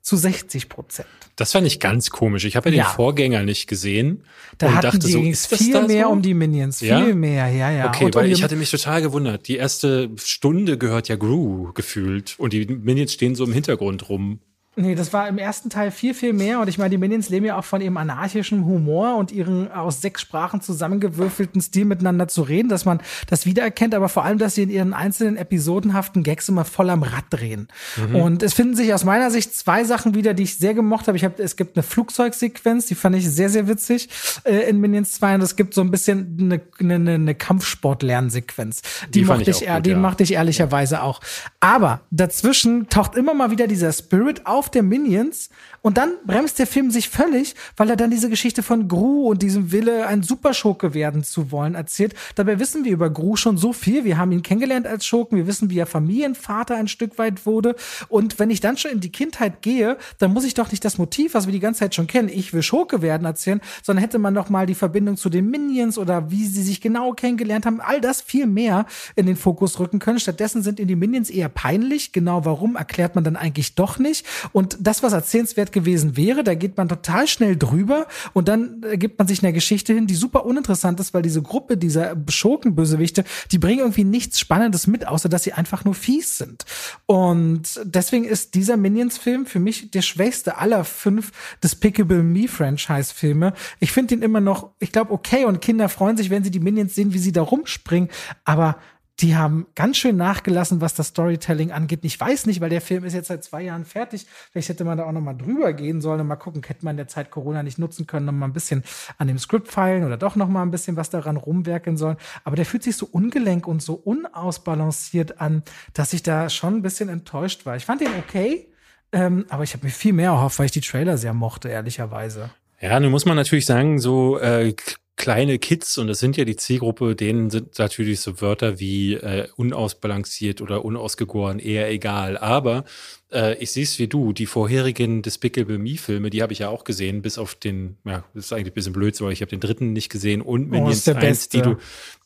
zu 60 Prozent. Das fand ich ganz komisch. Ich habe ja, ja, den Vorgänger nicht gesehen da und dachte so, ist das viel da mehr so? um die Minions, viel ja? mehr, ja, ja. Okay, und weil um ich hatte mich total gewundert. Die erste Stunde gehört ja Gru gefühlt und die Minions stehen so im Hintergrund rum. Nee, das war im ersten Teil viel, viel mehr. Und ich meine, die Minions leben ja auch von ihrem anarchischen Humor und ihren aus sechs Sprachen zusammengewürfelten Stil miteinander zu reden, dass man das wiedererkennt, aber vor allem, dass sie in ihren einzelnen episodenhaften Gags immer voll am Rad drehen. Mhm. Und es finden sich aus meiner Sicht zwei Sachen wieder, die ich sehr gemocht habe. Ich habe, es gibt eine Flugzeugsequenz, die fand ich sehr, sehr witzig äh, in Minions 2. Und es gibt so ein bisschen eine, eine, eine Kampfsport-Lernsequenz. Die, die mochte ich, ich gut, die ja. mochte ich ehrlicherweise auch. Aber dazwischen taucht immer mal wieder dieser Spirit auf, der Minions und dann bremst der Film sich völlig, weil er dann diese Geschichte von Gru und diesem Wille, ein Superschurke werden zu wollen, erzählt. Dabei wissen wir über Gru schon so viel. Wir haben ihn kennengelernt als Schurken. Wir wissen, wie er Familienvater ein Stück weit wurde. Und wenn ich dann schon in die Kindheit gehe, dann muss ich doch nicht das Motiv, was wir die ganze Zeit schon kennen, ich will Schurke werden, erzählen, sondern hätte man doch mal die Verbindung zu den Minions oder wie sie sich genau kennengelernt haben, all das viel mehr in den Fokus rücken können. Stattdessen sind in die Minions eher peinlich. Genau warum erklärt man dann eigentlich doch nicht. Und das, was erzählenswert gewesen wäre, da geht man total schnell drüber und dann gibt man sich einer Geschichte hin, die super uninteressant ist, weil diese Gruppe dieser Schurkenbösewichte, die bringen irgendwie nichts Spannendes mit, außer dass sie einfach nur fies sind. Und deswegen ist dieser Minions-Film für mich der schwächste aller fünf Despicable Me-Franchise-Filme. Ich finde ihn immer noch, ich glaube, okay und Kinder freuen sich, wenn sie die Minions sehen, wie sie da rumspringen, aber die haben ganz schön nachgelassen, was das Storytelling angeht. Ich weiß nicht, weil der Film ist jetzt seit zwei Jahren fertig. Vielleicht hätte man da auch noch mal drüber gehen sollen und mal gucken, hätte man in der Zeit Corona nicht nutzen können, noch mal ein bisschen an dem Skript feilen oder doch noch mal ein bisschen was daran rumwerken sollen. Aber der fühlt sich so ungelenk und so unausbalanciert an, dass ich da schon ein bisschen enttäuscht war. Ich fand ihn okay, ähm, aber ich habe mir viel mehr erhofft, weil ich die Trailer sehr mochte, ehrlicherweise. Ja, nun muss man natürlich sagen, so äh, kleine Kids, und das sind ja die Zielgruppe, denen sind natürlich so Wörter wie äh, unausbalanciert oder unausgegoren eher egal. Aber äh, ich sehe es wie du, die vorherigen Despicable Me-Filme, die habe ich ja auch gesehen, bis auf den, ja, das ist eigentlich ein bisschen blöd, weil ich habe den dritten nicht gesehen und oh, Minions oh, 1, die du,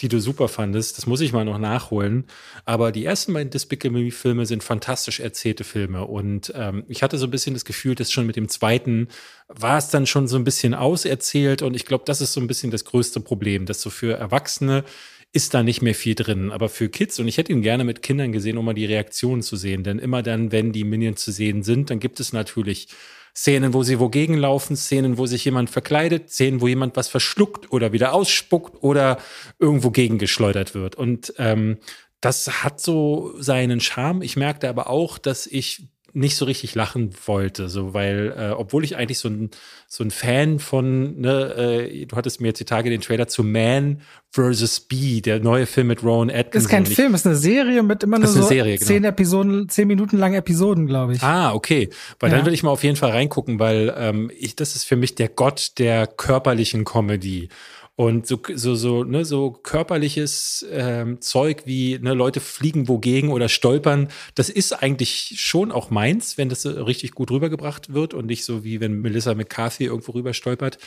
die du super fandest. Das muss ich mal noch nachholen. Aber die ersten beiden Despicable Me-Filme sind fantastisch erzählte Filme. Und ähm, ich hatte so ein bisschen das Gefühl, dass schon mit dem zweiten war es dann schon so ein bisschen auserzählt. Und ich glaube, das ist so ein bisschen das größte Problem, dass so für Erwachsene ist da nicht mehr viel drin. Aber für Kids, und ich hätte ihn gerne mit Kindern gesehen, um mal die Reaktionen zu sehen. Denn immer dann, wenn die Minions zu sehen sind, dann gibt es natürlich Szenen, wo sie wogegen laufen, Szenen, wo sich jemand verkleidet, Szenen, wo jemand was verschluckt oder wieder ausspuckt oder irgendwo gegengeschleudert wird. Und ähm, das hat so seinen Charme. Ich merkte aber auch, dass ich nicht so richtig lachen wollte, so weil, äh, obwohl ich eigentlich so ein, so ein Fan von, ne, äh, du hattest mir jetzt die Tage den Trailer zu Man vs. Bee, der neue Film mit Rowan Atkinson. Ist kein Film, ist eine Serie mit immer nur so Serie, genau. zehn Episoden, zehn Minuten lange Episoden, glaube ich. Ah, okay. Weil ja. dann will ich mal auf jeden Fall reingucken, weil ähm, ich, das ist für mich der Gott der körperlichen Comedy. Und so, so, so, ne, so körperliches ähm, Zeug wie ne, Leute fliegen wogegen oder stolpern, das ist eigentlich schon auch meins, wenn das so richtig gut rübergebracht wird und nicht so wie wenn Melissa McCarthy irgendwo rüber stolpert.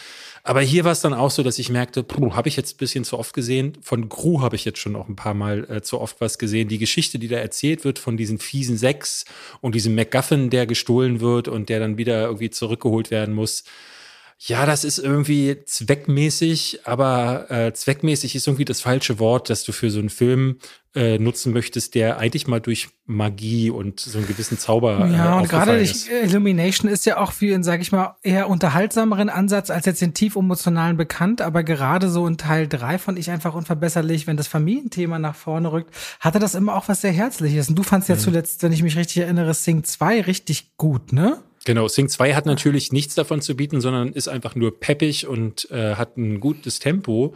Aber hier war es dann auch so, dass ich merkte, habe ich jetzt ein bisschen zu oft gesehen. Von Gru habe ich jetzt schon auch ein paar Mal äh, zu oft was gesehen. Die Geschichte, die da erzählt wird von diesen fiesen Sechs und diesem MacGuffin, der gestohlen wird und der dann wieder irgendwie zurückgeholt werden muss ja, das ist irgendwie zweckmäßig, aber äh, zweckmäßig ist irgendwie das falsche Wort, das du für so einen Film äh, nutzen möchtest, der eigentlich mal durch Magie und so einen gewissen Zauber. Äh, ja, und gerade ist. Illumination ist ja auch für einen, sag ich mal, eher unterhaltsameren Ansatz als jetzt den tief emotionalen bekannt, aber gerade so in Teil drei fand ich einfach unverbesserlich, wenn das Familienthema nach vorne rückt, hatte das immer auch was sehr Herzliches. Und du fandst ja mhm. zuletzt, wenn ich mich richtig erinnere, Sing 2 richtig gut, ne? Genau, Sing 2 hat natürlich nichts davon zu bieten, sondern ist einfach nur peppig und äh, hat ein gutes Tempo.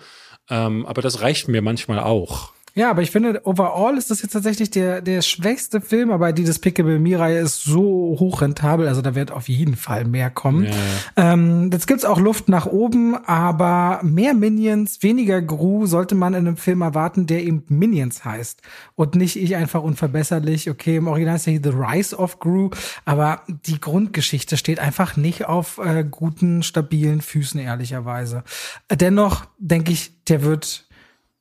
Ähm, aber das reicht mir manchmal auch. Ja, aber ich finde, overall ist das jetzt tatsächlich der, der schwächste Film, aber die Despicable Me-Reihe ist so hochrentabel, also da wird auf jeden Fall mehr kommen. Ja. Ähm, jetzt gibt's auch Luft nach oben, aber mehr Minions, weniger Gru sollte man in einem Film erwarten, der eben Minions heißt. Und nicht ich einfach unverbesserlich, okay, im Original ist ja The Rise of Gru, aber die Grundgeschichte steht einfach nicht auf äh, guten, stabilen Füßen, ehrlicherweise. Dennoch denke ich, der wird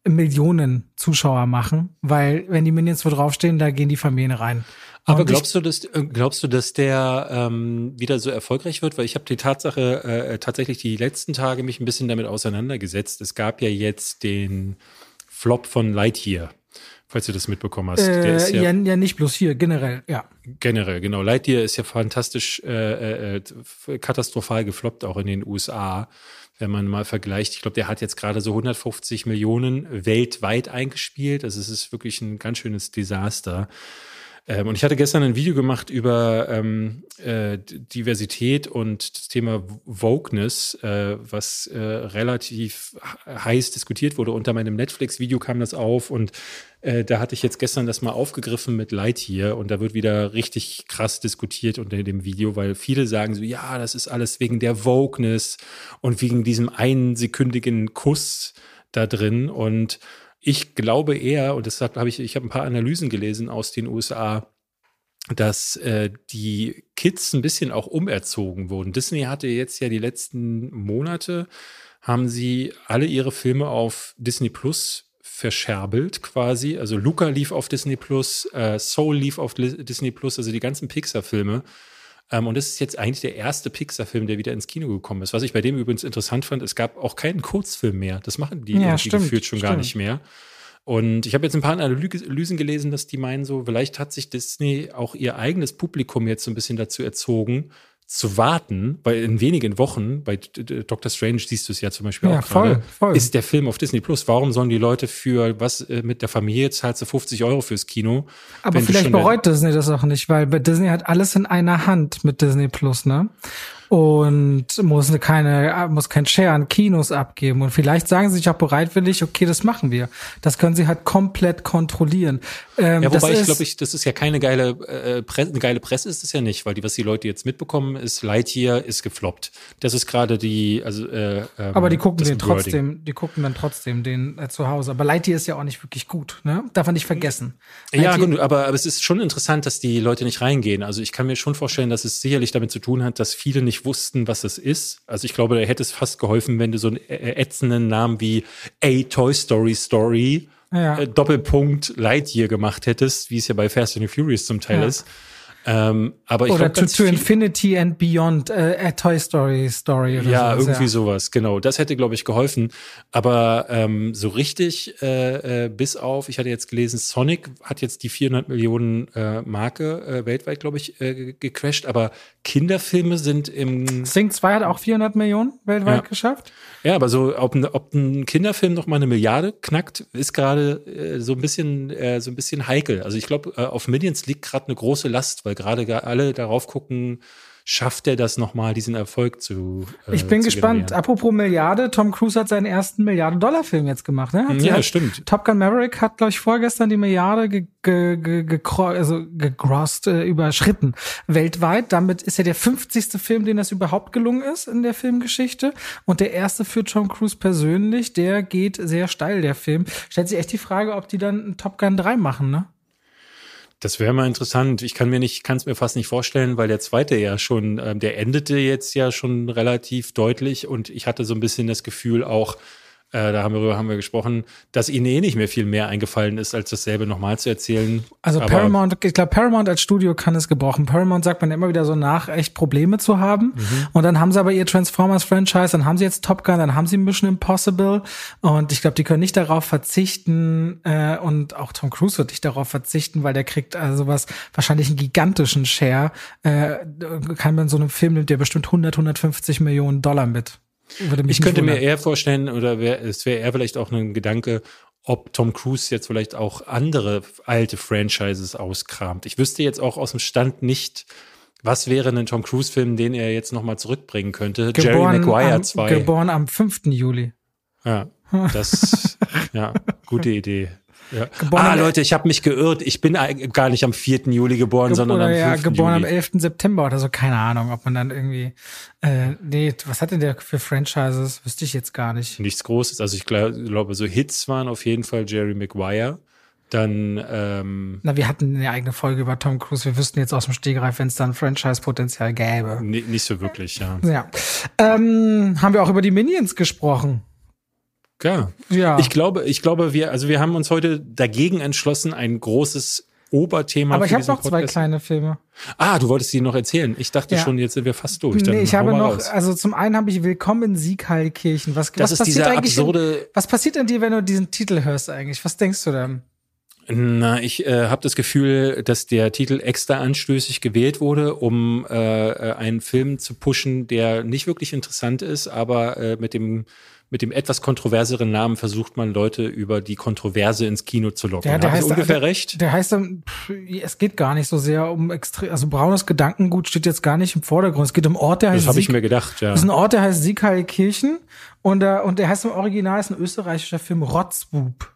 Millionen Zuschauer machen, weil wenn die Minions wo draufstehen, da gehen die Familien rein. Aber glaubst du, dass äh, glaubst du, dass der ähm, wieder so erfolgreich wird? Weil ich habe die Tatsache äh, tatsächlich die letzten Tage mich ein bisschen damit auseinandergesetzt. Es gab ja jetzt den Flop von Lightyear, falls du das mitbekommen hast. Äh, ja, ja, ja, nicht bloß hier, generell, ja. Generell, genau. Lightyear ist ja fantastisch äh, äh, katastrophal gefloppt, auch in den USA wenn man mal vergleicht. Ich glaube, der hat jetzt gerade so 150 Millionen weltweit eingespielt. Also es ist wirklich ein ganz schönes Desaster. Ähm, und ich hatte gestern ein Video gemacht über ähm, äh, Diversität und das Thema Wokeness, äh, was äh, relativ heiß diskutiert wurde. Unter meinem Netflix-Video kam das auf und äh, da hatte ich jetzt gestern das mal aufgegriffen mit Lightyear und da wird wieder richtig krass diskutiert unter dem Video, weil viele sagen so, ja, das ist alles wegen der Wokeness und wegen diesem einsekündigen Kuss da drin und ich glaube eher, und deshalb habe ich, ich habe ein paar Analysen gelesen aus den USA, dass äh, die Kids ein bisschen auch umerzogen wurden. Disney hatte jetzt ja die letzten Monate, haben sie alle ihre Filme auf Disney Plus verscherbelt quasi. Also Luca lief auf Disney Plus, äh, Soul lief auf Disney Plus, also die ganzen Pixar-Filme. Ähm, und das ist jetzt eigentlich der erste Pixar-Film, der wieder ins Kino gekommen ist. Was ich bei dem übrigens interessant fand, es gab auch keinen Kurzfilm mehr. Das machen die ja, stimmt, gefühlt schon stimmt. gar nicht mehr. Und ich habe jetzt ein paar Analysen gelesen, dass die meinen so, vielleicht hat sich Disney auch ihr eigenes Publikum jetzt so ein bisschen dazu erzogen, zu warten, weil in wenigen Wochen, bei Doctor Strange siehst du es ja zum Beispiel ja, auch voll, voll. ist der Film auf Disney Plus. Warum sollen die Leute für was äh, mit der Familie zahlst du 50 Euro fürs Kino? Aber vielleicht bereut Disney das auch nicht, weil bei Disney hat alles in einer Hand mit Disney Plus, ne? und muss keine, muss kein Share an Kinos abgeben. Und vielleicht sagen sie sich auch bereitwillig, okay, das machen wir. Das können sie halt komplett kontrollieren. Ähm, ja, wobei ich glaube, ich, das ist ja keine geile, äh, Presse, eine geile Presse ist es ja nicht, weil die, was die Leute jetzt mitbekommen, ist Lightyear ist gefloppt. Das ist gerade die, also äh, ähm, Aber die gucken den trotzdem, die gucken dann trotzdem den äh, zu Hause. Aber Lightyear ist ja auch nicht wirklich gut, ne? Darf man nicht vergessen. Ja, gut, aber, aber es ist schon interessant, dass die Leute nicht reingehen. Also ich kann mir schon vorstellen, dass es sicherlich damit zu tun hat, dass viele nicht wussten, was es ist. Also ich glaube, da hätte es fast geholfen, wenn du so einen ätzenden Namen wie A Toy Story Story ja. äh, Doppelpunkt Lightyear gemacht hättest, wie es ja bei Fast and the Furious zum Teil ja. ist. Ähm, aber ich oder glaub, to, to Infinity and Beyond, äh, a Toy Story Story oder ja, sowas, irgendwie sowas, genau. Das hätte, glaube ich, geholfen. Aber ähm, so richtig, äh, äh, bis auf, ich hatte jetzt gelesen, Sonic hat jetzt die 400 Millionen äh, Marke äh, weltweit, glaube ich, äh, gecrashed. Aber Kinderfilme sind im Sing 2 hat auch 400 Millionen weltweit Ja. geschafft. Ja, aber so, ob, ein- ob ein Kinderfilm noch mal eine Milliarde knackt, ist gerade äh, so ein bisschen, äh, so ein bisschen heikel. Also ich glaube, äh, auf Minions liegt gerade eine große Last, weil gerade alle darauf gucken, schafft er das noch mal, diesen Erfolg zu äh, Ich bin zu gespannt. generieren. Apropos Milliarde, Tom Cruise hat seinen ersten Milliarden-Dollar-Film jetzt gemacht. Ne? Hat Ja, halt, stimmt. Top Gun Maverick hat, glaube ich, vorgestern die Milliarde ge, ge, ge, gekro- also gegrost, äh, überschritten weltweit. Damit ist er der 50. Film, den das überhaupt gelungen ist in der Filmgeschichte. Und der erste für Tom Cruise persönlich, der geht sehr steil, der Film. Stellt sich echt die Frage, ob die dann Top Gun 3 machen, ne? Das wäre mal interessant. Ich kann mir nicht, kann es mir fast nicht vorstellen, weil der zweite ja schon, ähm, der endete jetzt ja schon relativ deutlich und ich hatte so ein bisschen das Gefühl auch, äh, da haben wir, darüber haben wir gesprochen, dass ihnen eh nicht mehr viel mehr eingefallen ist, als dasselbe nochmal zu erzählen. Also Aber- Paramount, ich glaube, Paramount als Studio kann es gebrochen. Paramount sagt man immer wieder so nach, echt Probleme zu haben. Mhm. Und dann haben sie aber ihr Transformers-Franchise, dann haben sie jetzt Top Gun, dann haben sie Mission Impossible. Und ich glaube, die können nicht darauf verzichten, äh, und auch Tom Cruise wird nicht darauf verzichten, weil der kriegt also was, wahrscheinlich einen gigantischen Share. Äh, kann man so einem Film nimmt der bestimmt 100, 150 Millionen Dollar mit. Ich könnte mir eher vorstellen, oder wär, es wäre eher vielleicht auch ein Gedanke, ob Tom Cruise jetzt vielleicht auch andere alte Franchises auskramt. Ich wüsste jetzt auch aus dem Stand nicht, was wäre ein Tom Cruise-Film, den er jetzt nochmal zurückbringen könnte. Jerry Maguire am, 2. Geboren am 5. Juli. Ja, das, ja, gute Idee. Ja. Geboren Ah, am- Leute, ich habe mich geirrt. Ich bin gar nicht am 4. Juli geboren, Ge- sondern am ja, 5. geboren am Juli. 11. September oder so, keine Ahnung, ob man dann irgendwie, äh, nee, was hat denn der für Franchises? Wüsste ich jetzt gar nicht. Nichts Großes. Also ich glaub- glaube, so Hits waren auf jeden Fall Jerry Maguire. Dann, ähm, Na, wir hatten eine eigene Folge über Tom Cruise. Wir wüssten jetzt aus dem Stegreif, wenn es dann Franchise-Potenzial gäbe. ni- nicht so wirklich, ja. Ja. Ähm, haben wir auch über die Minions gesprochen? Ja. Ja. Ich glaube, ich glaube, wir, also wir haben uns heute dagegen entschlossen, ein großes Oberthema Aber ich habe noch zwei Podcast- kleine Filme. Ah, du wolltest die noch erzählen. Ich dachte Ja. schon, jetzt sind wir fast durch. Dann nee, ich habe noch, raus. also zum einen habe ich Willkommen in Siegheilkirchen. Was, Das was passiert eigentlich? absurde- In, was passiert in dir, wenn du diesen Titel hörst eigentlich? Was denkst du dann? Na, ich äh, habe das Gefühl, dass der Titel extra anstößig gewählt wurde, um äh, äh, einen Film zu pushen, der nicht wirklich interessant ist, aber äh, mit dem mit dem etwas kontroverseren Namen versucht man Leute über die Kontroverse ins Kino zu locken. Ja, der ich heißt- ungefähr der- recht? Der heißt dann, pff, es geht gar nicht so sehr um extrem, also braunes Gedankengut steht jetzt gar nicht im Vordergrund. Es geht um Ort, der heißt Das habe ich mir gedacht, ja. Das ist ein Ort, der heißt Siegheilkirchen und, der, und der heißt im Original, ist ein österreichischer Film Rotzbub.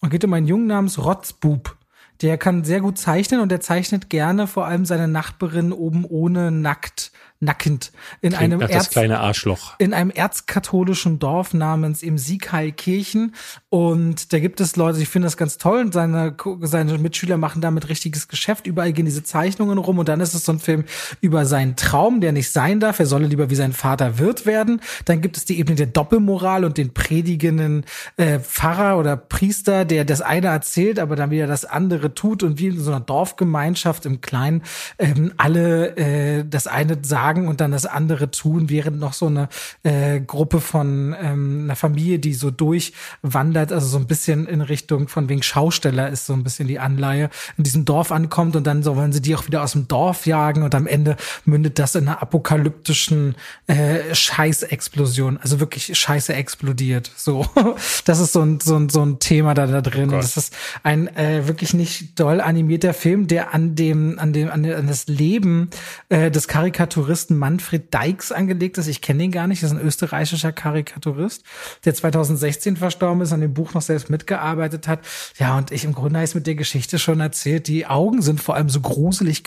Und geht um einen Jungen namens Rotzbub. Der kann sehr gut zeichnen und der zeichnet gerne vor allem seine Nachbarin oben ohne nackt, nackend in Klingt einem Erz, kleine Arschloch. in einem erzkatholischen Dorf namens im Siegheilkirchen. Und da gibt es Leute, ich finde das ganz toll. Und seine, seine Mitschüler machen damit richtiges Geschäft. Überall gehen diese Zeichnungen rum. Und dann ist es so ein Film über seinen Traum, der nicht sein darf. Er solle lieber wie sein Vater Wirt werden. Dann gibt es die Ebene der Doppelmoral und den predigenden äh, Pfarrer oder Priester, der das eine erzählt, aber dann wieder das andere tut. Und wie in so einer Dorfgemeinschaft im Kleinen ähm, alle äh, das eine sagen und dann das andere tun, während noch so eine äh, Gruppe von ähm, einer Familie, die so durchwandert, also so ein bisschen in Richtung von wegen Schausteller ist so ein bisschen die Anleihe, in diesem Dorf ankommt und dann so wollen sie die auch wieder aus dem Dorf jagen und am Ende mündet das in einer apokalyptischen äh, Scheißexplosion, also wirklich Scheiße explodiert. So, das ist so ein so ein so ein Thema da da drin. Gott. das ist ein äh, wirklich nicht doll animierter Film, der an dem an dem an, an das Leben äh, des Karikaturisten Manfred Dykes angelegt ist. Ich kenne ihn gar nicht. Das ist ein österreichischer Karikaturist, der 2016 verstorben ist, an dem Buch noch selbst mitgearbeitet hat. Ja, und ich im Grunde habe ich mit der Geschichte schon erzählt. Die Augen sind vor allem so gruselig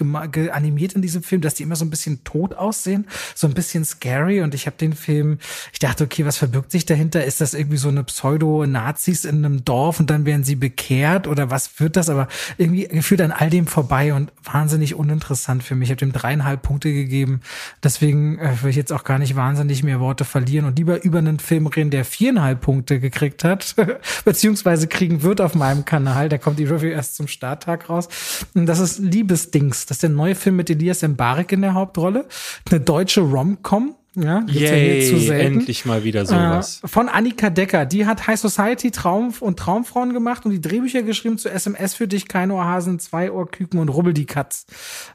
animiert in diesem Film, dass die immer so ein bisschen tot aussehen, so ein bisschen scary. Und ich habe den Film, ich dachte, okay, was verbirgt sich dahinter? Ist das irgendwie so eine Pseudo-Nazis in einem Dorf und dann werden sie bekehrt oder was wird das? Aber irgendwie gefühlt an all dem vorbei und wahnsinnig uninteressant für mich. Ich habe dem dreieinhalb Punkte gegeben. Deswegen äh, will ich jetzt auch gar nicht wahnsinnig mehr Worte verlieren und lieber über einen Film reden, der viereinhalb Punkte gekriegt hat, beziehungsweise kriegen wird auf meinem Kanal. Da kommt die Review erst zum Starttag raus. Und das ist Liebesdings. Das ist der neue Film mit Elias Mbarek in der Hauptrolle. Eine deutsche Rom-Com ja, Yay, ja endlich mal wieder sowas. Äh, von Annika Decker. Die hat High Society Traum und Traumfrauen gemacht und die Drehbücher geschrieben zu SMS für dich, keine Ohrhasen, zwei Ohrküken und Rubbel die Katz.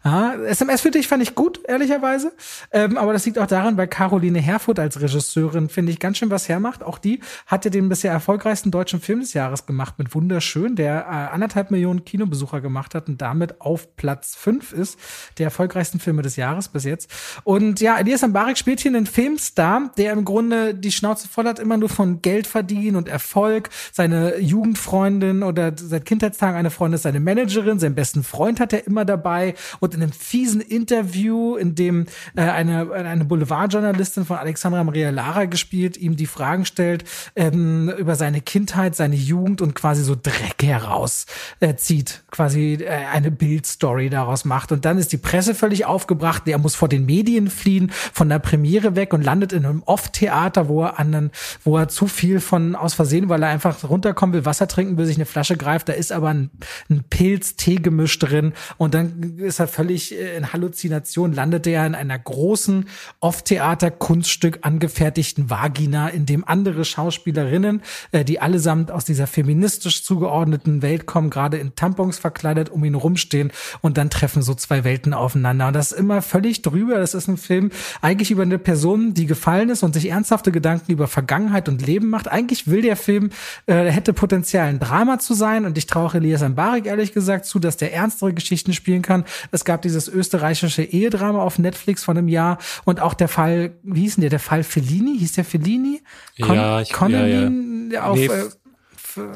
Ja, SMS für dich fand ich gut, ehrlicherweise. Ähm, aber das liegt auch daran, weil Caroline Herfurth als Regisseurin, finde ich, ganz schön was hermacht. Auch die hat ja den bisher erfolgreichsten deutschen Film des Jahres gemacht mit Wunderschön, der äh, anderthalb Millionen Kinobesucher gemacht hat und damit auf Platz fünf ist, der erfolgreichsten Filme des Jahres bis jetzt. Und ja, Elias Mbarek spielt hier hier einen Filmstar, der im Grunde die Schnauze voll hat, immer nur von Geld verdienen und Erfolg. Seine Jugendfreundin oder seit Kindheitstagen eine Freundin ist seine Managerin, seinen besten Freund hat er immer dabei. Und in einem fiesen Interview, in dem äh, eine, eine Boulevardjournalistin von Alexandra Maria Lara gespielt, ihm die Fragen stellt ähm, über seine Kindheit, seine Jugend und quasi so Dreck herauszieht, äh, quasi äh, eine Bildstory daraus macht. Und dann ist die Presse völlig aufgebracht, der muss vor den Medien fliehen, von der Premiere Premiere weg und landet in einem Off-Theater, wo er an wo er zu viel von aus Versehen, weil er einfach runterkommen will, Wasser trinken will, sich eine Flasche greift, da ist aber ein, ein Pilz-Tee-Gemisch drin und dann ist er völlig äh, in Halluzination, landet er in einer großen Off-Theater-Kunststück angefertigten Vagina, in dem andere Schauspielerinnen, äh, die allesamt aus dieser feministisch zugeordneten Welt kommen, gerade in Tampons verkleidet um ihn rumstehen und dann treffen so zwei Welten aufeinander. Und das ist immer völlig drüber. Das ist ein Film eigentlich über eine Person, die gefallen ist und sich ernsthafte Gedanken über Vergangenheit und Leben macht. Eigentlich will der Film, äh, hätte Potenzial ein Drama zu sein und ich traue Elias Mbarek ehrlich gesagt zu, dass der ernstere Geschichten spielen kann. Es gab dieses österreichische Ehedrama auf Netflix von einem Jahr und auch der Fall, wie hieß denn der, der Fall Fellini? Hieß der Fellini? Con ja, ich, ja, ja. auf nee, äh,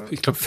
ich glaube,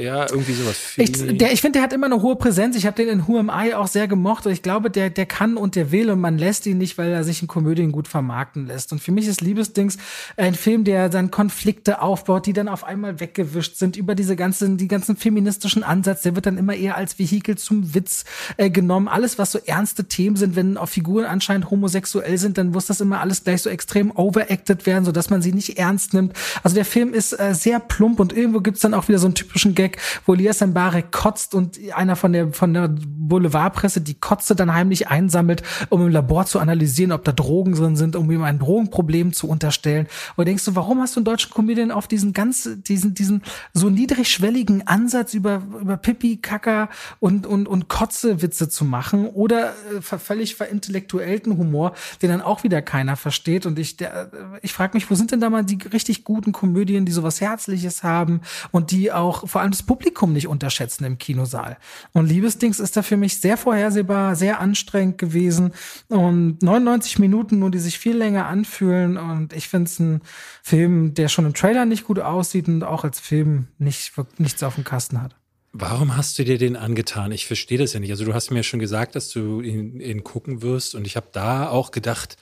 ja, irgendwie sowas. Ich, der, ich finde, der hat immer eine hohe Präsenz. Ich habe den in Who Am I auch sehr gemocht. Und ich glaube, der, der kann und der will und man lässt ihn nicht, weil er sich in Komödien gut vermarkten lässt. Und für mich ist Liebesdings ein Film, der dann Konflikte aufbaut, die dann auf einmal weggewischt sind über diese ganzen, die ganzen feministischen Ansatz. Der wird dann immer eher als Vehikel zum Witz äh, genommen. Alles, was so ernste Themen sind, wenn auch Figuren anscheinend homosexuell sind, dann muss das immer alles gleich so extrem overacted werden, so dass man sie nicht ernst nimmt. Also der Film ist äh, sehr plump und irgendwo gibt's dann auch wieder so einen typischen Gag, wo Elias Mbarek kotzt und einer von der, von der Boulevardpresse die Kotze dann heimlich einsammelt, um im Labor zu analysieren, ob da Drogen drin sind, um ihm ein Drogenproblem zu unterstellen. Und denkst du, warum hast du einen deutschen Comedian auf diesen ganz, diesen, diesen so niedrigschwelligen Ansatz über, über Pipi, Kacker und, und, und Kotze-Witze zu machen oder äh, völlig verintellektuellten Humor, den dann auch wieder keiner versteht. Und ich, der, ich frage mich, wo sind denn da mal die richtig guten Komödien, die sowas herzlich Herzliches haben und die auch vor allem das Publikum nicht unterschätzen im Kinosaal. Und Liebesdings ist da für mich sehr vorhersehbar, sehr anstrengend gewesen und 99 Minuten nur, die sich viel länger anfühlen und ich finde es ein Film, der schon im Trailer nicht gut aussieht und auch als Film nicht, nichts auf dem Kasten hat. Warum hast du dir den angetan? Ich verstehe das ja nicht. Also du hast mir schon gesagt, dass du ihn, ihn gucken wirst und ich habe da auch gedacht,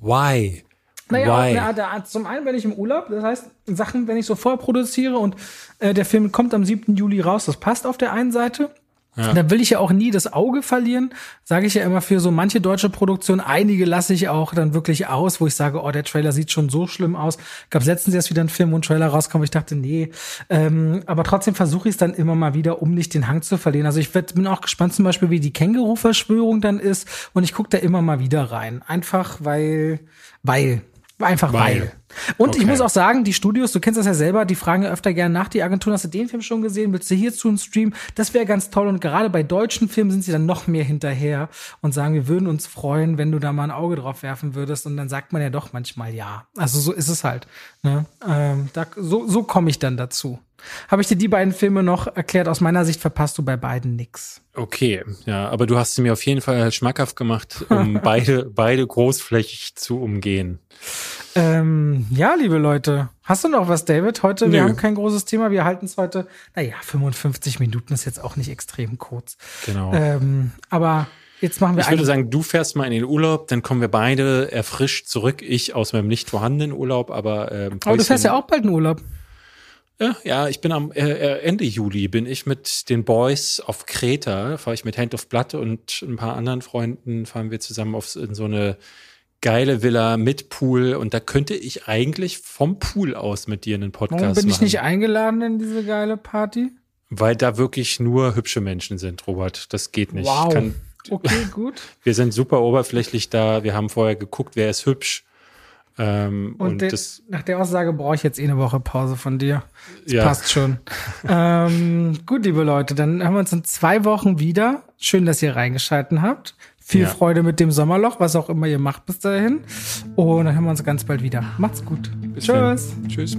why? Naja, na, da, zum einen bin ich im Urlaub, das heißt, Sachen, wenn ich so vorproduziere und äh, der Film kommt am 7. Juli raus, das passt auf der einen Seite. Ja. Da will ich ja auch nie das Auge verlieren, sage ich ja immer für so manche deutsche Produktion. Einige lasse ich auch dann wirklich aus, wo ich sage, oh, der Trailer sieht schon so schlimm aus. Gab letztens erst wieder ein Film und Trailer rauskommen. Ich dachte, nee. Ähm, aber trotzdem versuche ich es dann immer mal wieder, um nicht den Hang zu verlieren. Also ich werd, bin auch gespannt zum Beispiel, wie die Känguru-Verschwörung dann ist. Und ich gucke da immer mal wieder rein. Einfach weil, weil Einfach weil. weil. Und okay. ich muss auch sagen, die Studios, du kennst das ja selber, die fragen ja öfter gerne nach, die Agenturen, hast du den Film schon gesehen, willst du hierzu einen Stream? Das wäre ganz toll und gerade bei deutschen Filmen sind sie dann noch mehr hinterher und sagen, wir würden uns freuen, wenn du da mal ein Auge drauf werfen würdest und dann sagt man ja doch manchmal ja. Also so ist es halt. Ne? Ähm, da, so so komme ich dann dazu. Habe ich dir die beiden Filme noch erklärt? Aus meiner Sicht verpasst du bei beiden nix. Okay, ja, aber du hast sie mir auf jeden Fall schmackhaft gemacht, um beide, beide großflächig zu umgehen. Ähm, ja, liebe Leute, hast du noch was, David? Heute, Nö. wir haben kein großes Thema, wir halten es heute, naja, 55 Minuten ist jetzt auch nicht extrem kurz. Genau. Ähm, aber Jetzt machen wir ich würde sagen, du fährst mal in den Urlaub, dann kommen wir beide erfrischt zurück. Ich aus meinem nicht vorhandenen Urlaub, aber. Ähm, aber du fährst ja auch bald in Urlaub. Ja, ja, ich bin am äh, äh, Ende Juli bin ich mit den Boys auf Kreta, fahre ich mit Hand of Blood und ein paar anderen Freunden fahren wir zusammen auf in so eine geile Villa mit Pool und da könnte ich eigentlich vom Pool aus mit dir einen Podcast Warum bin ich machen. nicht eingeladen in diese geile Party? Weil da wirklich nur hübsche Menschen sind, Robert. Das geht nicht. Wow. Ich kann, Okay, gut. wir sind super oberflächlich da. Wir haben vorher geguckt, wer ist hübsch. Ähm, Und, und de- das, nach der Aussage brauche ich jetzt eh eine Woche Pause von dir. Das Ja. passt schon. ähm, gut, liebe Leute, dann hören wir uns in zwei Wochen wieder. Schön, dass ihr reingeschalten habt. Viel Ja. Freude mit dem Sommerloch, was auch immer ihr macht bis dahin. Und dann hören wir uns ganz bald wieder. Macht's gut. bis Tschüss. dann. Tschüss.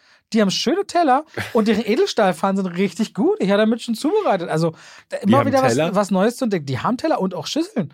Die haben schöne Teller und deren Edelstahlpfannen sind richtig gut. Ich habe damit schon zubereitet. Also immer wieder was, was Neues zu entdecken. Die haben Teller und auch Schüsseln.